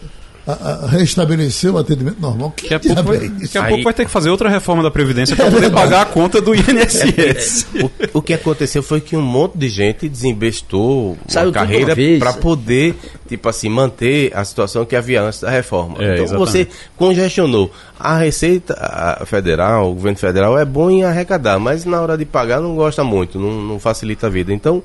a- a restabelecer o atendimento normal. Que Daqui a pouco, vai, é isso? daqui a Aí- pouco vai ter que fazer outra reforma da Previdência para poder pagar a conta do INSS. O, o que aconteceu foi que um monte de gente desinvestou Saiu uma carreira para poder, tipo assim, manter a situação que havia antes da reforma. É, então exatamente. você congestionou. A Receita a Federal, o governo federal é bom em arrecadar, mas na hora de pagar não gosta muito, não, não facilita a vida. Então,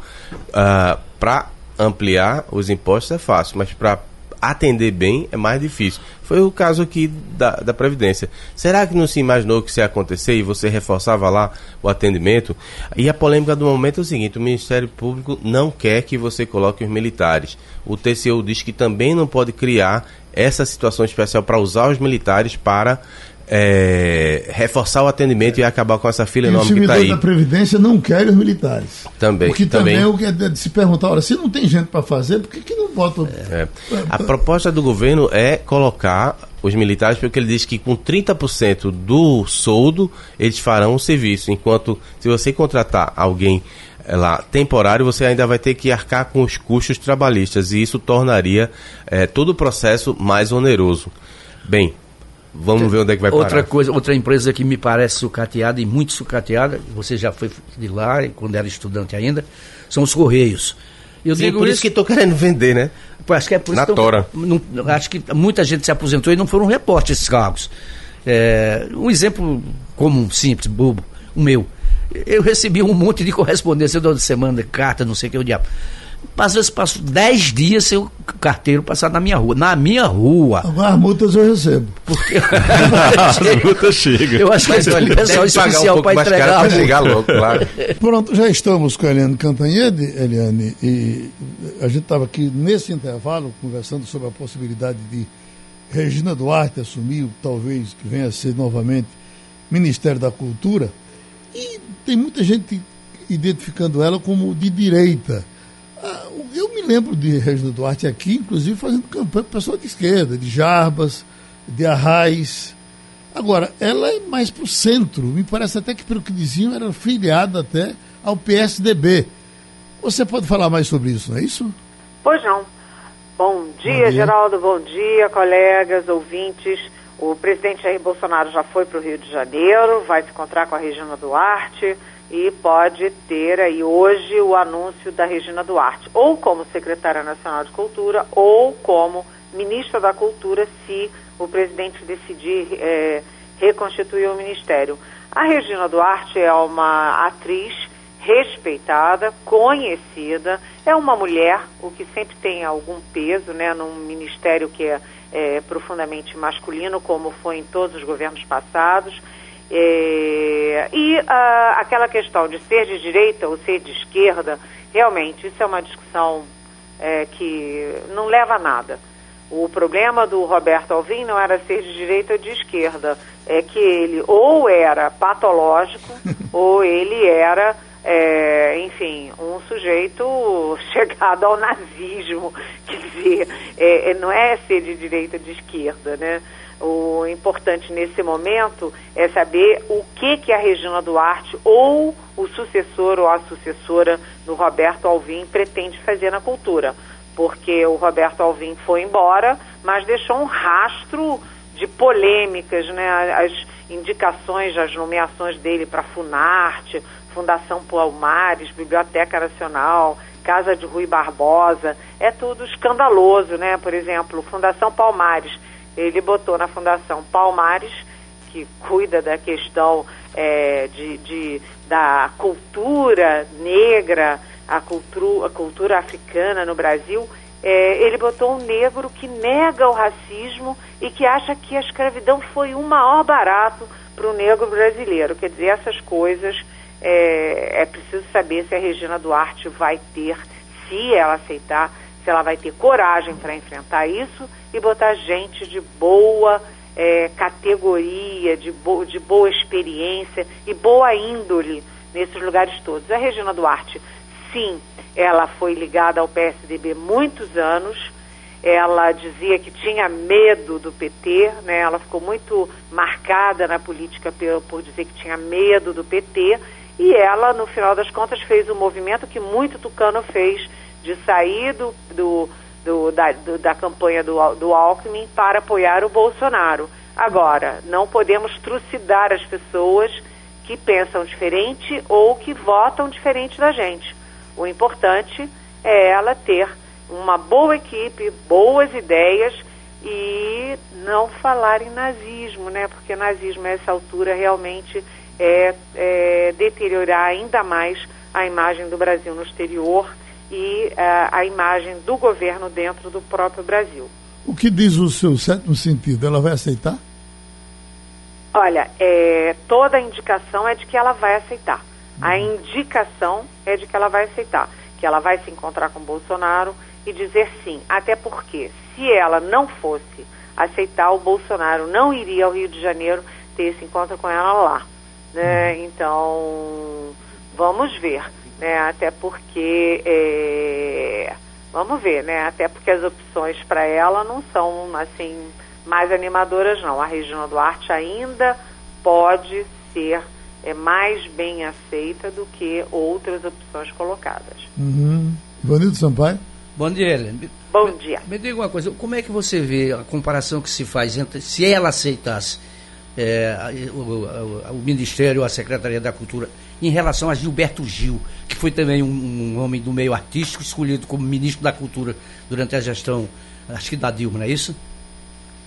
para ampliar os impostos é fácil, mas para atender bem é mais difícil. Foi o caso aqui da, da Previdência. Será que não se imaginou que isso ia acontecer e você reforçava lá o atendimento? E a polêmica do momento é o seguinte: o Ministério Público não quer que você coloque os militares. O TCU diz que também não pode criar essa situação especial para usar os militares para é, reforçar o atendimento e acabar com essa fila o enorme que está aí. da Previdência não quer os militares. Também, Porque também. também, é o que é de se perguntar, olha, se não tem gente para fazer, por que, que não bota. É. A proposta do governo é colocar os militares, porque ele diz que com 30% do soldo eles farão o serviço, enquanto se você contratar alguém eh, lá temporário, você ainda vai ter que arcar com os custos trabalhistas e isso tornaria eh, todo o processo mais oneroso. Bem, vamos ver onde é que vai Outra parar. coisa, outra empresa que me parece sucateada e muito sucateada, você já foi de lá quando era estudante ainda, são os Correios. Eu Sim, digo por isso que estou querendo vender, né? Acho que é por Na isso tora. não- não- acho que muita gente se aposentou e não foram reportes esses cargos. É, um exemplo comum, simples, bobo, o meu. Eu recebi um monte de correspondência toda semana, carta, não sei o que, o diabo. Às vezes passo 10 dias sem o carteiro passar na minha rua. Na minha rua. Agora as multas eu recebo. Porque A luta chega. eu acho que Mas olha, o pessoal um especial pouco para mais entregar para chegar logo, claro. Pronto, já estamos com a Eliane Cantanhede, Eliane, e a gente estava aqui nesse intervalo conversando sobre a possibilidade de Regina Duarte assumir, talvez que venha a ser novamente Ministério da Cultura, e tem muita gente identificando ela como de direita. Ah, Eu me lembro de Regina Duarte aqui, inclusive fazendo campanha para pessoal de esquerda, de Jarbas, de Arraiz. Agora, ela é mais para o centro. Me parece até que, pelo que diziam, era filiada até ao PSDB. Você pode falar mais sobre isso, não é isso? Pois não. Bom dia, Bom dia. Geraldo. Bom dia, colegas, ouvintes. O presidente Jair Bolsonaro já foi para o Rio de Janeiro, vai se encontrar com a Regina Duarte e pode ter aí hoje o anúncio da Regina Duarte, ou como secretária nacional de Cultura, ou como ministra da Cultura, se o presidente decidir eh, reconstituir o ministério. A Regina Duarte é uma atriz respeitada, conhecida, é uma mulher, o que sempre tem algum peso, né, num ministério que é, é, profundamente masculino, como foi em todos os governos passados. É, e ah, aquela questão de ser de direita ou ser de esquerda, realmente, isso é uma discussão é, que não leva a nada. O problema do Roberto Alvim não era ser de direita ou de esquerda, é que ele ou era patológico ou ele era, é, enfim, um sujeito chegado ao nazismo. Quer dizer, é, é, não é ser de direita ou de esquerda, né? O importante nesse momento é saber o que que a Regina Duarte ou o sucessor ou a sucessora do Roberto Alvim pretende fazer na cultura porque o Roberto Alvim foi embora, mas deixou um rastro de polêmicas, né? As indicações, as nomeações dele para Funarte, Fundação Palmares, Biblioteca Nacional, Casa de Rui Barbosa, é tudo escandaloso, né? Por exemplo, Fundação Palmares, ele botou na Fundação Palmares, que cuida da questão é, de, de, da cultura negra, a cultura, a cultura africana no Brasil, é, ele botou um negro que nega o racismo e que acha que a escravidão foi o maior barato para o negro brasileiro. Quer dizer, essas coisas é, é preciso saber se a Regina Duarte vai ter, se ela aceitar, se ela vai ter coragem para enfrentar isso e botar gente de boa é, categoria, de, bo de boa experiência e boa índole nesses lugares todos. A Regina Duarte, sim, ela foi ligada ao PSDB muitos anos. Ela dizia que tinha medo do PT, né? Ela ficou muito marcada na política por, dizer que tinha medo do PT. E ela, no final das contas, fez o um movimento que muito Tucano fez de sair do, do, do, da, do, da, campanha do, do Alckmin para apoiar o Bolsonaro. Agora, não podemos trucidar as pessoas que pensam diferente ou que votam diferente da gente. O importante é ela ter uma boa equipe, boas ideias e não falar em nazismo, né? Porque nazismo a essa altura realmente é, é deteriorar ainda mais a imagem do Brasil no exterior e uh, a imagem do governo dentro do próprio Brasil. O que diz o seu sétimo sentido? Ela vai aceitar? Olha, é, toda a indicação é de que ela vai aceitar. A uhum. indicação é de que ela vai aceitar, que ela vai se encontrar com Bolsonaro e dizer sim. Até porque, se ela não fosse aceitar, o Bolsonaro não iria ao Rio de Janeiro ter esse encontro com ela lá. Né? Uhum. Então, vamos ver. Né? Até porque. É, vamos ver, né? Até porque as opções para ela não são assim mais animadoras, não. A Regina Duarte ainda pode ser é, mais bem aceita do que outras opções colocadas. Uhum. Ivanildo Sampaio? Bom dia, Helena. Bom dia. Me, me diga uma coisa, como é que você vê a comparação que se faz entre, se ela aceitasse é, o, o, o, Ministério, a Secretaria da Cultura, em relação a Gilberto Gil, que foi também um, um, homem do meio artístico, escolhido como ministro da Cultura durante a gestão, acho que da Dilma, não é isso?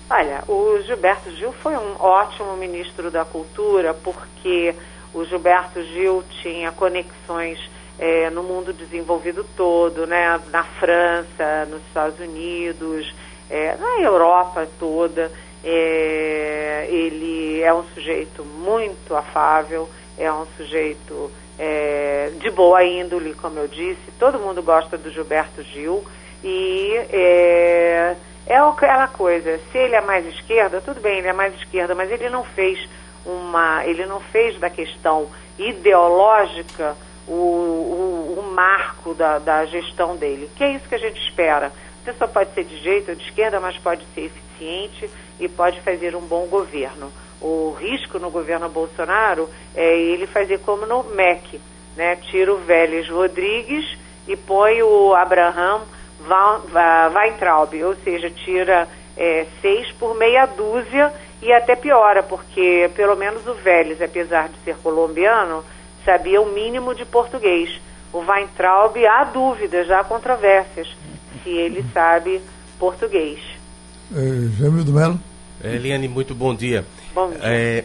Olha, o Gilberto Gil foi um ótimo ministro da Cultura, porque o Gilberto Gil tinha conexões é, no mundo desenvolvido todo, né? na França, nos Estados Unidos, é, na Europa toda. É, ele é um sujeito muito afável, é um sujeito é, de boa índole, como eu disse. Todo mundo gosta do Gilberto Gil e é, é aquela coisa. Se ele é mais esquerda, tudo bem, ele é mais esquerda, mas ele não fez uma, ele não fez da questão ideológica o, o, o marco da, da gestão dele. Que é isso que a gente espera. A pessoa pode ser de jeito ou de esquerda, mas pode ser eficiente e pode fazer um bom governo. O risco no governo Bolsonaro é ele fazer como no MEC, né? Tira o Vélez Rodrigues e põe o Abraham Weintraub, ou seja, tira é, seis por meia dúzia e até piora, porque pelo menos o Vélez, apesar de ser colombiano, sabia o mínimo de português. O Weintraub, há dúvidas, há controvérsias, se ele sabe português. É, Jamil do Melo? Eliane, muito bom dia. Bom dia. É,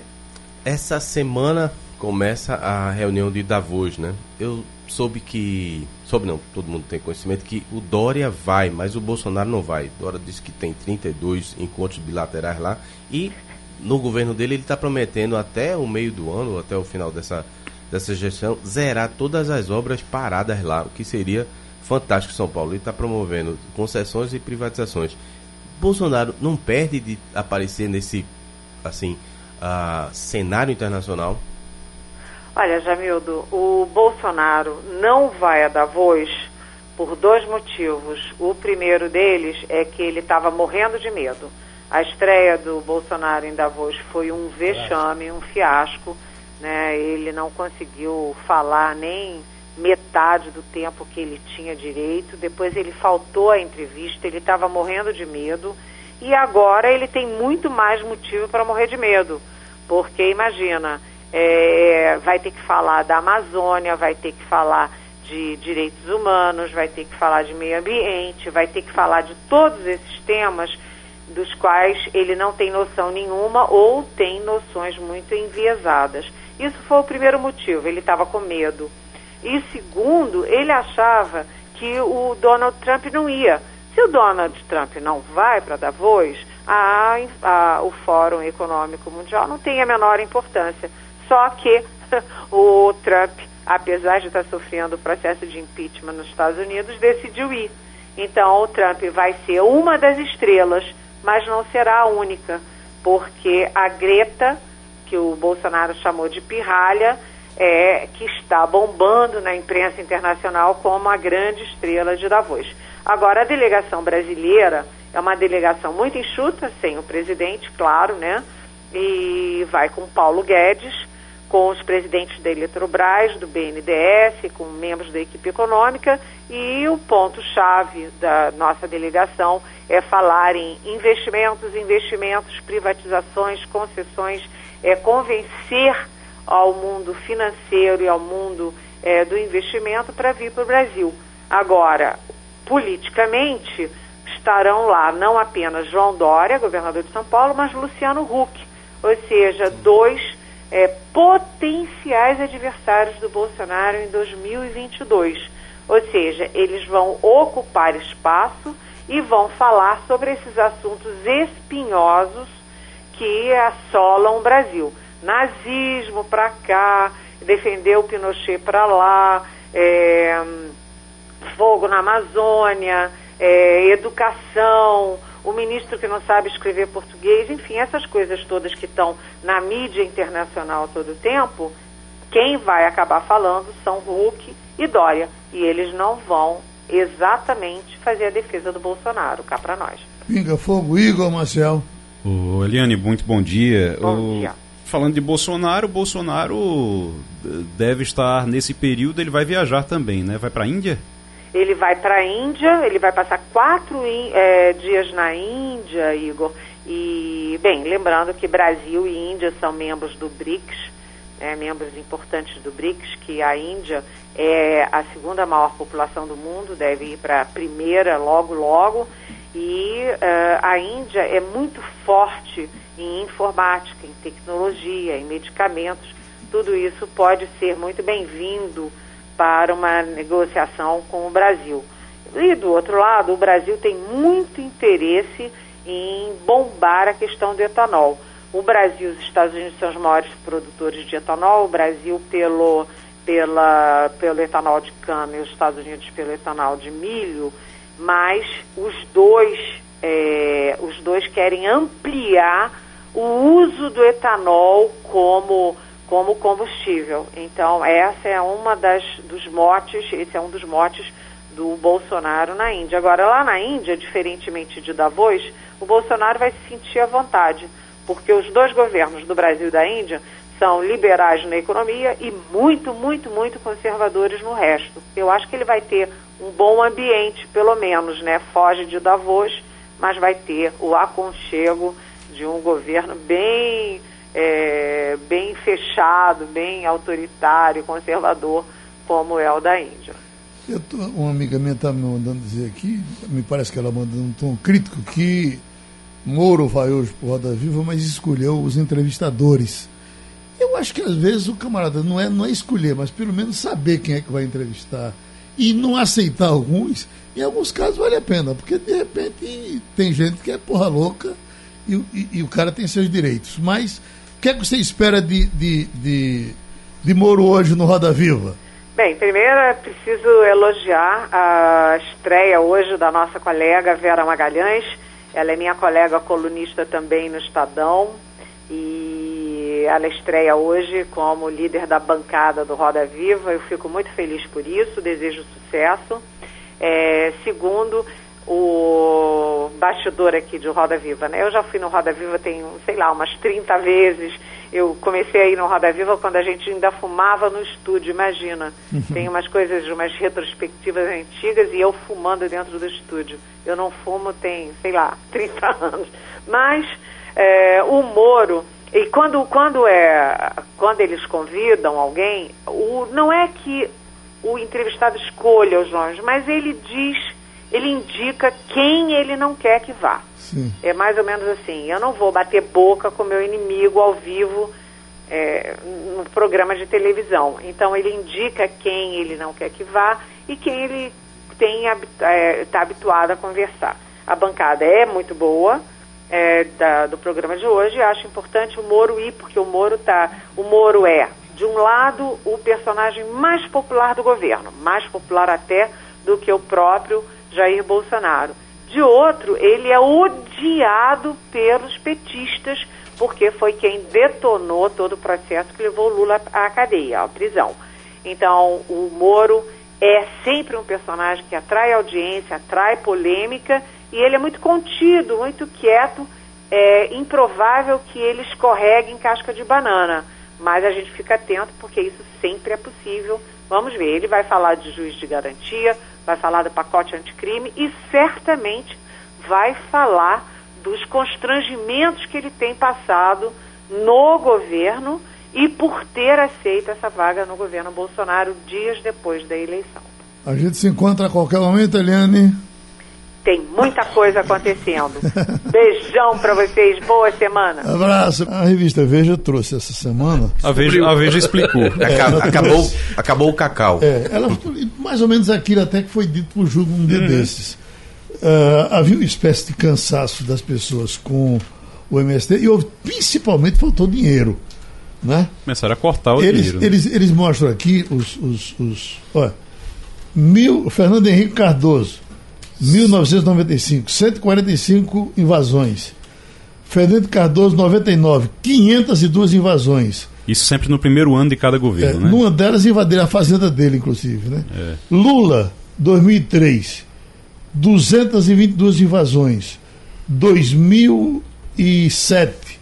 essa semana começa a reunião de Davos, né? Eu soube que. Soube não, todo mundo tem conhecimento que o Dória vai, mas o Bolsonaro não vai. Dória disse que tem 32 encontros bilaterais lá e no governo dele ele está prometendo até o meio do ano, até o final dessa, dessa gestão, zerar todas as obras paradas lá, o que seria fantástico São Paulo. Ele está promovendo concessões e privatizações. Bolsonaro não perde de aparecer nesse assim uh, cenário internacional? Olha, Jamildo, o Bolsonaro não vai a Davos por dois motivos. O primeiro deles é que ele estava morrendo de medo. A estreia do Bolsonaro em Davos foi um vexame, um fiasco. Né? Ele não conseguiu falar nem metade do tempo que ele tinha direito. Depois ele faltou à entrevista, ele estava morrendo de medo e agora ele tem muito mais motivo para morrer de medo, porque imagina, é, vai ter que falar da Amazônia, vai ter que falar de direitos humanos, vai ter que falar de meio ambiente, vai ter que falar de todos esses temas dos quais ele não tem noção nenhuma ou tem noções muito enviesadas. Isso foi o primeiro motivo, ele estava com medo. E segundo, ele achava que o Donald Trump não ia. Se o Donald Trump não vai para Davos, a, a, o Fórum Econômico Mundial não tem a menor importância. Só que o Trump, apesar de estar sofrendo o processo de impeachment nos Estados Unidos, decidiu ir. Então o Trump vai ser uma das estrelas, mas não será a única, porque a Greta, que o Bolsonaro chamou de pirralha, é, que está bombando na imprensa internacional como a grande estrela de Davos. Agora, a delegação brasileira é uma delegação muito enxuta, sem o presidente, claro, né? E vai com Paulo Guedes, com os presidentes da Eletrobras, do BNDES, com membros da equipe econômica, e o ponto-chave da nossa delegação é falar em investimentos, investimentos, privatizações, concessões, é convencer ao mundo financeiro e ao mundo é, do investimento para vir para o Brasil. Agora, politicamente, estarão lá não apenas João Dória, governador de São Paulo, mas Luciano Huck, ou seja, dois é, potenciais adversários do Bolsonaro em 2022. Ou seja, eles vão ocupar espaço e vão falar sobre esses assuntos espinhosos que assolam o Brasil nazismo para cá, defender o Pinochet para lá, é, fogo na Amazônia, é, educação, o ministro que não sabe escrever português, enfim, essas coisas todas que estão na mídia internacional todo o tempo, quem vai acabar falando são Huck e Dória. E eles não vão exatamente fazer a defesa do Bolsonaro, cá para nós. Pinga Fogo, Igor Marcel. Ô, Eliane, muito bom dia. Bom o... dia falando de Bolsonaro, Bolsonaro deve estar nesse período, ele vai viajar também, né? Vai para a Índia? Ele vai para a Índia, ele vai passar quatro é, dias na Índia, Igor. E, bem, lembrando que Brasil e Índia são membros do BRICS, né, membros importantes do BRICS, que a Índia é a segunda maior população do mundo, deve ir para a primeira logo, logo. E uh, a Índia é muito forte em informática, em tecnologia, em medicamentos. Tudo isso pode ser muito bem-vindo para uma negociação com o Brasil. E do outro lado, o Brasil tem muito interesse em bombar a questão do etanol. O Brasil e os Estados Unidos são os maiores produtores de etanol, o Brasil pelo, pela, pelo etanol de cana e os Estados Unidos pelo etanol de milho, mas os dois, é, os dois querem ampliar o uso do etanol como, como combustível. Então, essa é uma das dos motes, esse é um dos motes do Bolsonaro na Índia. Agora, lá na Índia, diferentemente de Davos, o Bolsonaro vai se sentir à vontade, porque os dois governos do Brasil e da Índia são liberais na economia e muito, muito, muito conservadores no resto. Eu acho que ele vai ter um bom ambiente, pelo menos, né? Foge de Davos, mas vai ter o aconchego de um governo bem, é, bem fechado, bem autoritário, conservador, como é o da Índia. Tô, uma amiga minha está me mandando dizer aqui, me parece que ela mandou um tom crítico, que Moro vai hoje para Roda Viva, mas escolheu os entrevistadores. Eu acho que às vezes o camarada não é, não é escolher, mas pelo menos saber quem é que vai entrevistar e não aceitar alguns, em alguns casos vale a pena, porque de repente tem gente que é porra louca e, e, e, o cara tem seus direitos. Mas que é que você espera de, de, de, de Moro hoje no Roda Viva? Bem, primeiro é preciso elogiar a estreia hoje da nossa colega Vera Magalhães. Ela é minha colega colunista também no Estadão e ela estreia hoje como líder da bancada do Roda Viva. Eu fico muito feliz por isso, desejo sucesso. É, segundo, o bastidor aqui de Roda Viva, né? Eu já fui no Roda Viva tem, sei lá, umas 30 vezes Eu comecei aí no Roda Viva quando a gente ainda fumava no estúdio, imagina. Uhum. Tem umas coisas, umas retrospectivas antigas e eu fumando dentro do estúdio. Eu não fumo tem, sei lá, 30 anos. Mas é, o Moro, e quando, quando, é, quando eles convidam alguém, o, não é que o entrevistado escolha os nomes, mas ele diz, ele indica quem ele não quer que vá. Sim. É mais ou menos assim. Eu não vou bater boca com meu inimigo ao vivo é, no programa de televisão. Então ele indica quem ele não quer que vá e quem ele está é, tá habituado a conversar. A bancada é muito boa é, da, do programa de hoje. Acho importante o Moro ir porque o Moro tá, o Moro é de um lado o personagem mais popular do governo, mais popular até do que o próprio Jair Bolsonaro de outro, ele é odiado pelos petistas, porque foi quem detonou todo o processo que levou Lula à cadeia, à prisão. Então, o Moro é sempre um personagem que atrai audiência, atrai polêmica, e ele é muito contido, muito quieto. É improvável que ele escorregue em casca de banana, mas a gente fica atento porque isso sempre é possível. Vamos ver, ele vai falar de juiz de garantia, vai falar do pacote anticrime e certamente vai falar dos constrangimentos que ele tem passado no governo e por ter aceito essa vaga no governo Bolsonaro dias depois da eleição. A gente se encontra a qualquer momento, Eliane. Tem muita coisa acontecendo. Beijão para vocês, boa semana. Abraço. A revista Veja trouxe essa semana. A Veja, a Veja explicou. Acabou, acabou, acabou o cacau. É, ela, mais ou menos aquilo até que foi dito por Jugo um dia desses. Uh, havia uma espécie de cansaço das pessoas com o MST e houve, principalmente faltou dinheiro. Né? Começaram a cortar o eles, dinheiro. né? Eles, eles mostram aqui os. os, os olha, mil, Fernando Henrique Cardoso, 1995, 145 invasões. Fernando Cardoso, 99, 502 invasões. Isso sempre no primeiro ano de cada É, governo, né? Numa delas invadiram a fazenda dele, inclusive. Né? É. Lula, 2003, 222 invasões. 2007,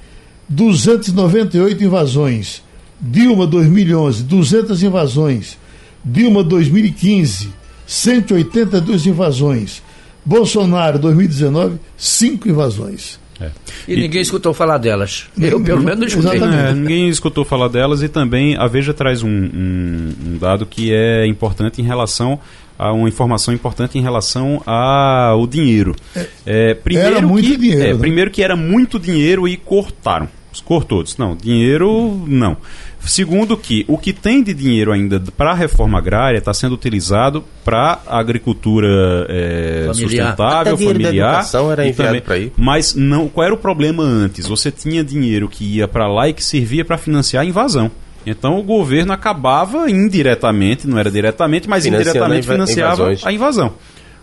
298 invasões. Dilma, 2011, 200 invasões. Dilma, 2015, 182 invasões. Bolsonaro, 2019, 5 invasões. É. E, ninguém escutou falar delas. Eu, pelo menos, não escutei. É, ninguém escutou falar delas e também a Veja traz um, um- um dado que é importante em relação a uma informação importante em relação ao dinheiro. É, primeiro era muito que, dinheiro, é, né? Primeiro que era muito dinheiro e cortaram. Cortou, disse, não, dinheiro não. Segundo que o que tem de dinheiro ainda para a reforma agrária está sendo utilizado para a agricultura é, Familiar. sustentável, Até da familiar. educação era enviado pra aí. mas não, qual era o problema antes? Você tinha dinheiro que ia para lá e que servia para financiar a invasão. Então o governo acabava indiretamente, não era diretamente, mas indiretamente financiava invasões. a invasão.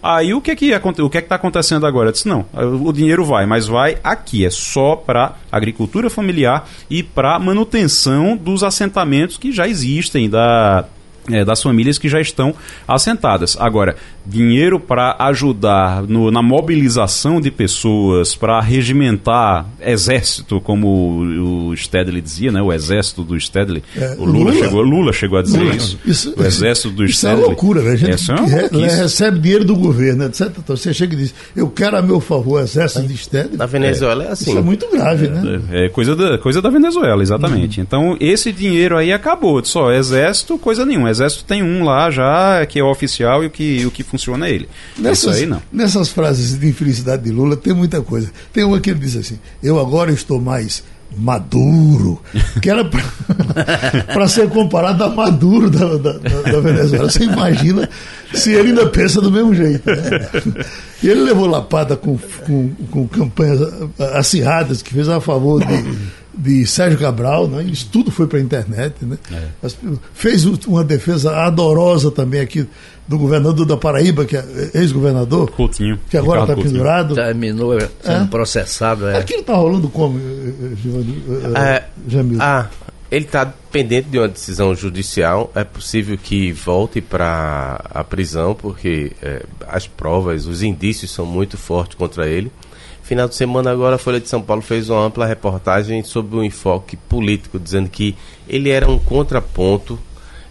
Aí o que é que o que é que está acontecendo agora? Eu disse não, o dinheiro vai, mas vai aqui é só para agricultura familiar e para manutenção dos assentamentos que já existem da é, das famílias que já estão assentadas. Agora, dinheiro para ajudar no- na mobilização de pessoas, para regimentar exército, como o, o Stedley dizia, né? o exército do Stedley. É, o Lula, Lula? Chegou, Lula chegou a dizer Lula, isso. isso- o exército do Isso é Stedley. loucura, né? A gente Essa é uma que re- maluquice. recebe dinheiro do governo, etc. Então você chega e diz, eu quero a meu favor o exército de Stedley. Na Venezuela é assim. Isso é muito grave, né? É coisa da, coisa da Venezuela, exatamente. Então, esse dinheiro aí acabou. Só exército, coisa nenhuma. Exército tem um lá já que é oficial e o que, o que funciona é ele. Nessas, Isso aí não. nessas frases de infelicidade de Lula tem muita coisa. Tem uma que ele diz assim: Eu agora estou mais maduro, que era para ser comparado a Maduro da, da, da- da Venezuela. Você imagina se ele ainda pensa do mesmo jeito. Né? E ele levou lapada com, com, com campanhas acirradas que fez a favor de, de Sérgio Cabral, né? isso tudo foi para a internet. Né? As- fez uma defesa adorosa também aqui do governador da Paraíba, que é ex-governador, Coutinho. que agora está pendurado. Terminou sendo É? processado. É. Aquilo está rolando como, eh, eh, Giovanni- eh, É, Jamil? ah, ele está pendente de uma decisão judicial. É possível que volte para a prisão, porque é, as provas, os indícios são muito fortes contra ele. Final de semana agora a Folha de São Paulo fez uma ampla reportagem sobre o enfoque político, dizendo que ele era um contraponto,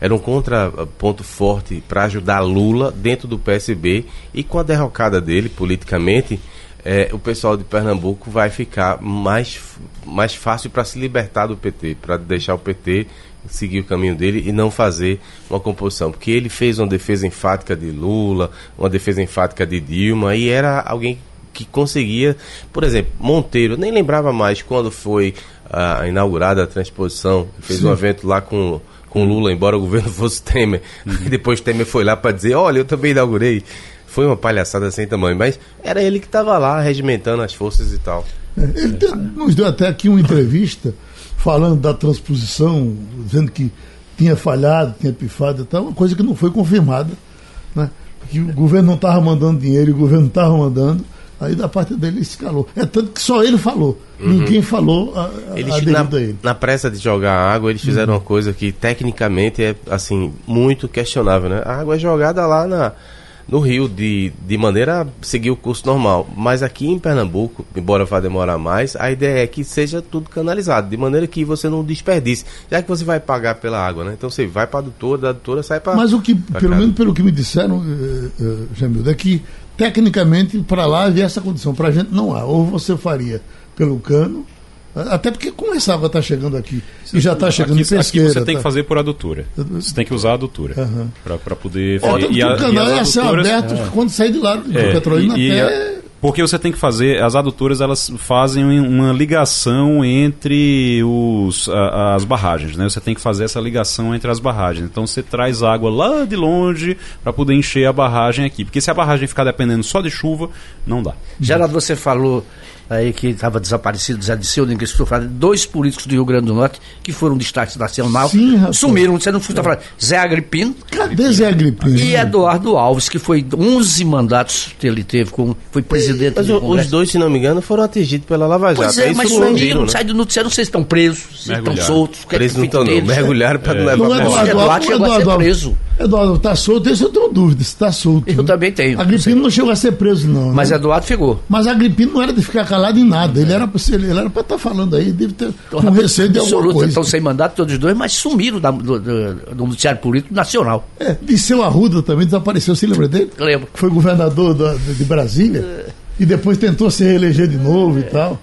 era um contraponto forte para ajudar Lula dentro do PSB e com a derrocada dele politicamente, é, o pessoal de Pernambuco vai ficar mais, mais fácil para se libertar do PT, para deixar o PT seguir o caminho dele e não fazer uma composição. Porque ele fez uma defesa enfática de Lula, uma defesa enfática de Dilma, e era alguém que conseguia, por exemplo, Monteiro, nem lembrava mais quando foi uh, inaugurada a transposição, fez Sim. um evento lá com com Lula, embora o governo fosse Temer, uhum. e depois Temer foi lá para dizer, olha, eu também inaugurei. Foi uma palhaçada sem tamanho, mas era ele que estava lá regimentando as forças e tal. É, ele nos deu até aqui uma entrevista falando da transposição, dizendo que tinha falhado, tinha pifado e tal, uma coisa que não foi confirmada. Né? Que o governo não estava mandando dinheiro, o governo estava mandando. Aí da parte dele escalou. É tanto que só ele falou. Uhum. Ninguém falou a, a, eles, a na, ele. Na pressa de jogar água, eles fizeram uhum. uma coisa que tecnicamente é assim muito questionável, né? A água é jogada lá na, no Rio de, de maneira a seguir o curso normal. Mas aqui em Pernambuco, embora vá demorar mais, a ideia é que seja tudo canalizado, de maneira que você não desperdice. Já que você vai pagar pela água, né? Então você vai para a adutora, da adutora sai para. Mas o que, pelo menos pelo que me disseram, uh, uh, Jamildo, é que tecnicamente para lá havia essa condição. Para a gente não há. Ou você faria pelo cano até porque como essa água está chegando aqui e já está chegando aqui, em pesqueira. Aqui você tem tá... que fazer por adutora. Você tem que usar a adutora uhum. para poder... Olha, e, o canal ia ser aberto é. quando sair de lá do é, Petrolina e, até... Porque você tem que fazer, as adutoras elas fazem uma ligação entre os, a, as barragens, né? Você tem que fazer essa ligação entre as barragens. Então você traz água lá de longe para poder encher a barragem aqui. Porque se a barragem ficar dependendo só de chuva, não dá. Geraldo, você falou aí que estava desaparecido, Zé Disseu, ninguém escutou falar, dois políticos do Rio Grande do Norte que foram destaques nacional, Sim, sumiram, você não escutou falar. Zé Agripino. Cadê Zé Agripino? E Eduardo Alves, que foi 11 mandatos que ele teve, como foi presidente Mas do Os dois, se não me engano, foram atingidos pela Lava Jato. Pois é, é mas sumiram, né? sai do noticiário, não sei se estão presos, se estão soltos. Presos não estão, não. Mergulharam para é. não levar não, Eduardo, Eduardo, chegou Eduardo, a ser preso. Eduardo está solto, isso eu tenho dúvida, se está solto. Eu né? também tenho. Agripino não chegou a ser preso, não. Mas né? Eduardo ficou. Mas Agripino não era de ficar calado em nada, ele era era para estar tá falando aí, deve ter um receio de alguma coisa. Estão sem mandato todos os dois, mas sumiram da, do, do, do noticiário político nacional. É, Disseu Arruda também desapareceu, você lembra dele? Lembro. Foi governador da, de Brasília é. e depois tentou se reeleger de novo é. e tal.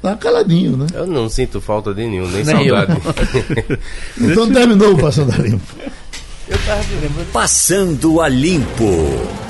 Tá caladinho, né? Eu não sinto falta de nenhum, nem, nem saudade. então terminou o Passando a Limpo. Passando a Limpo.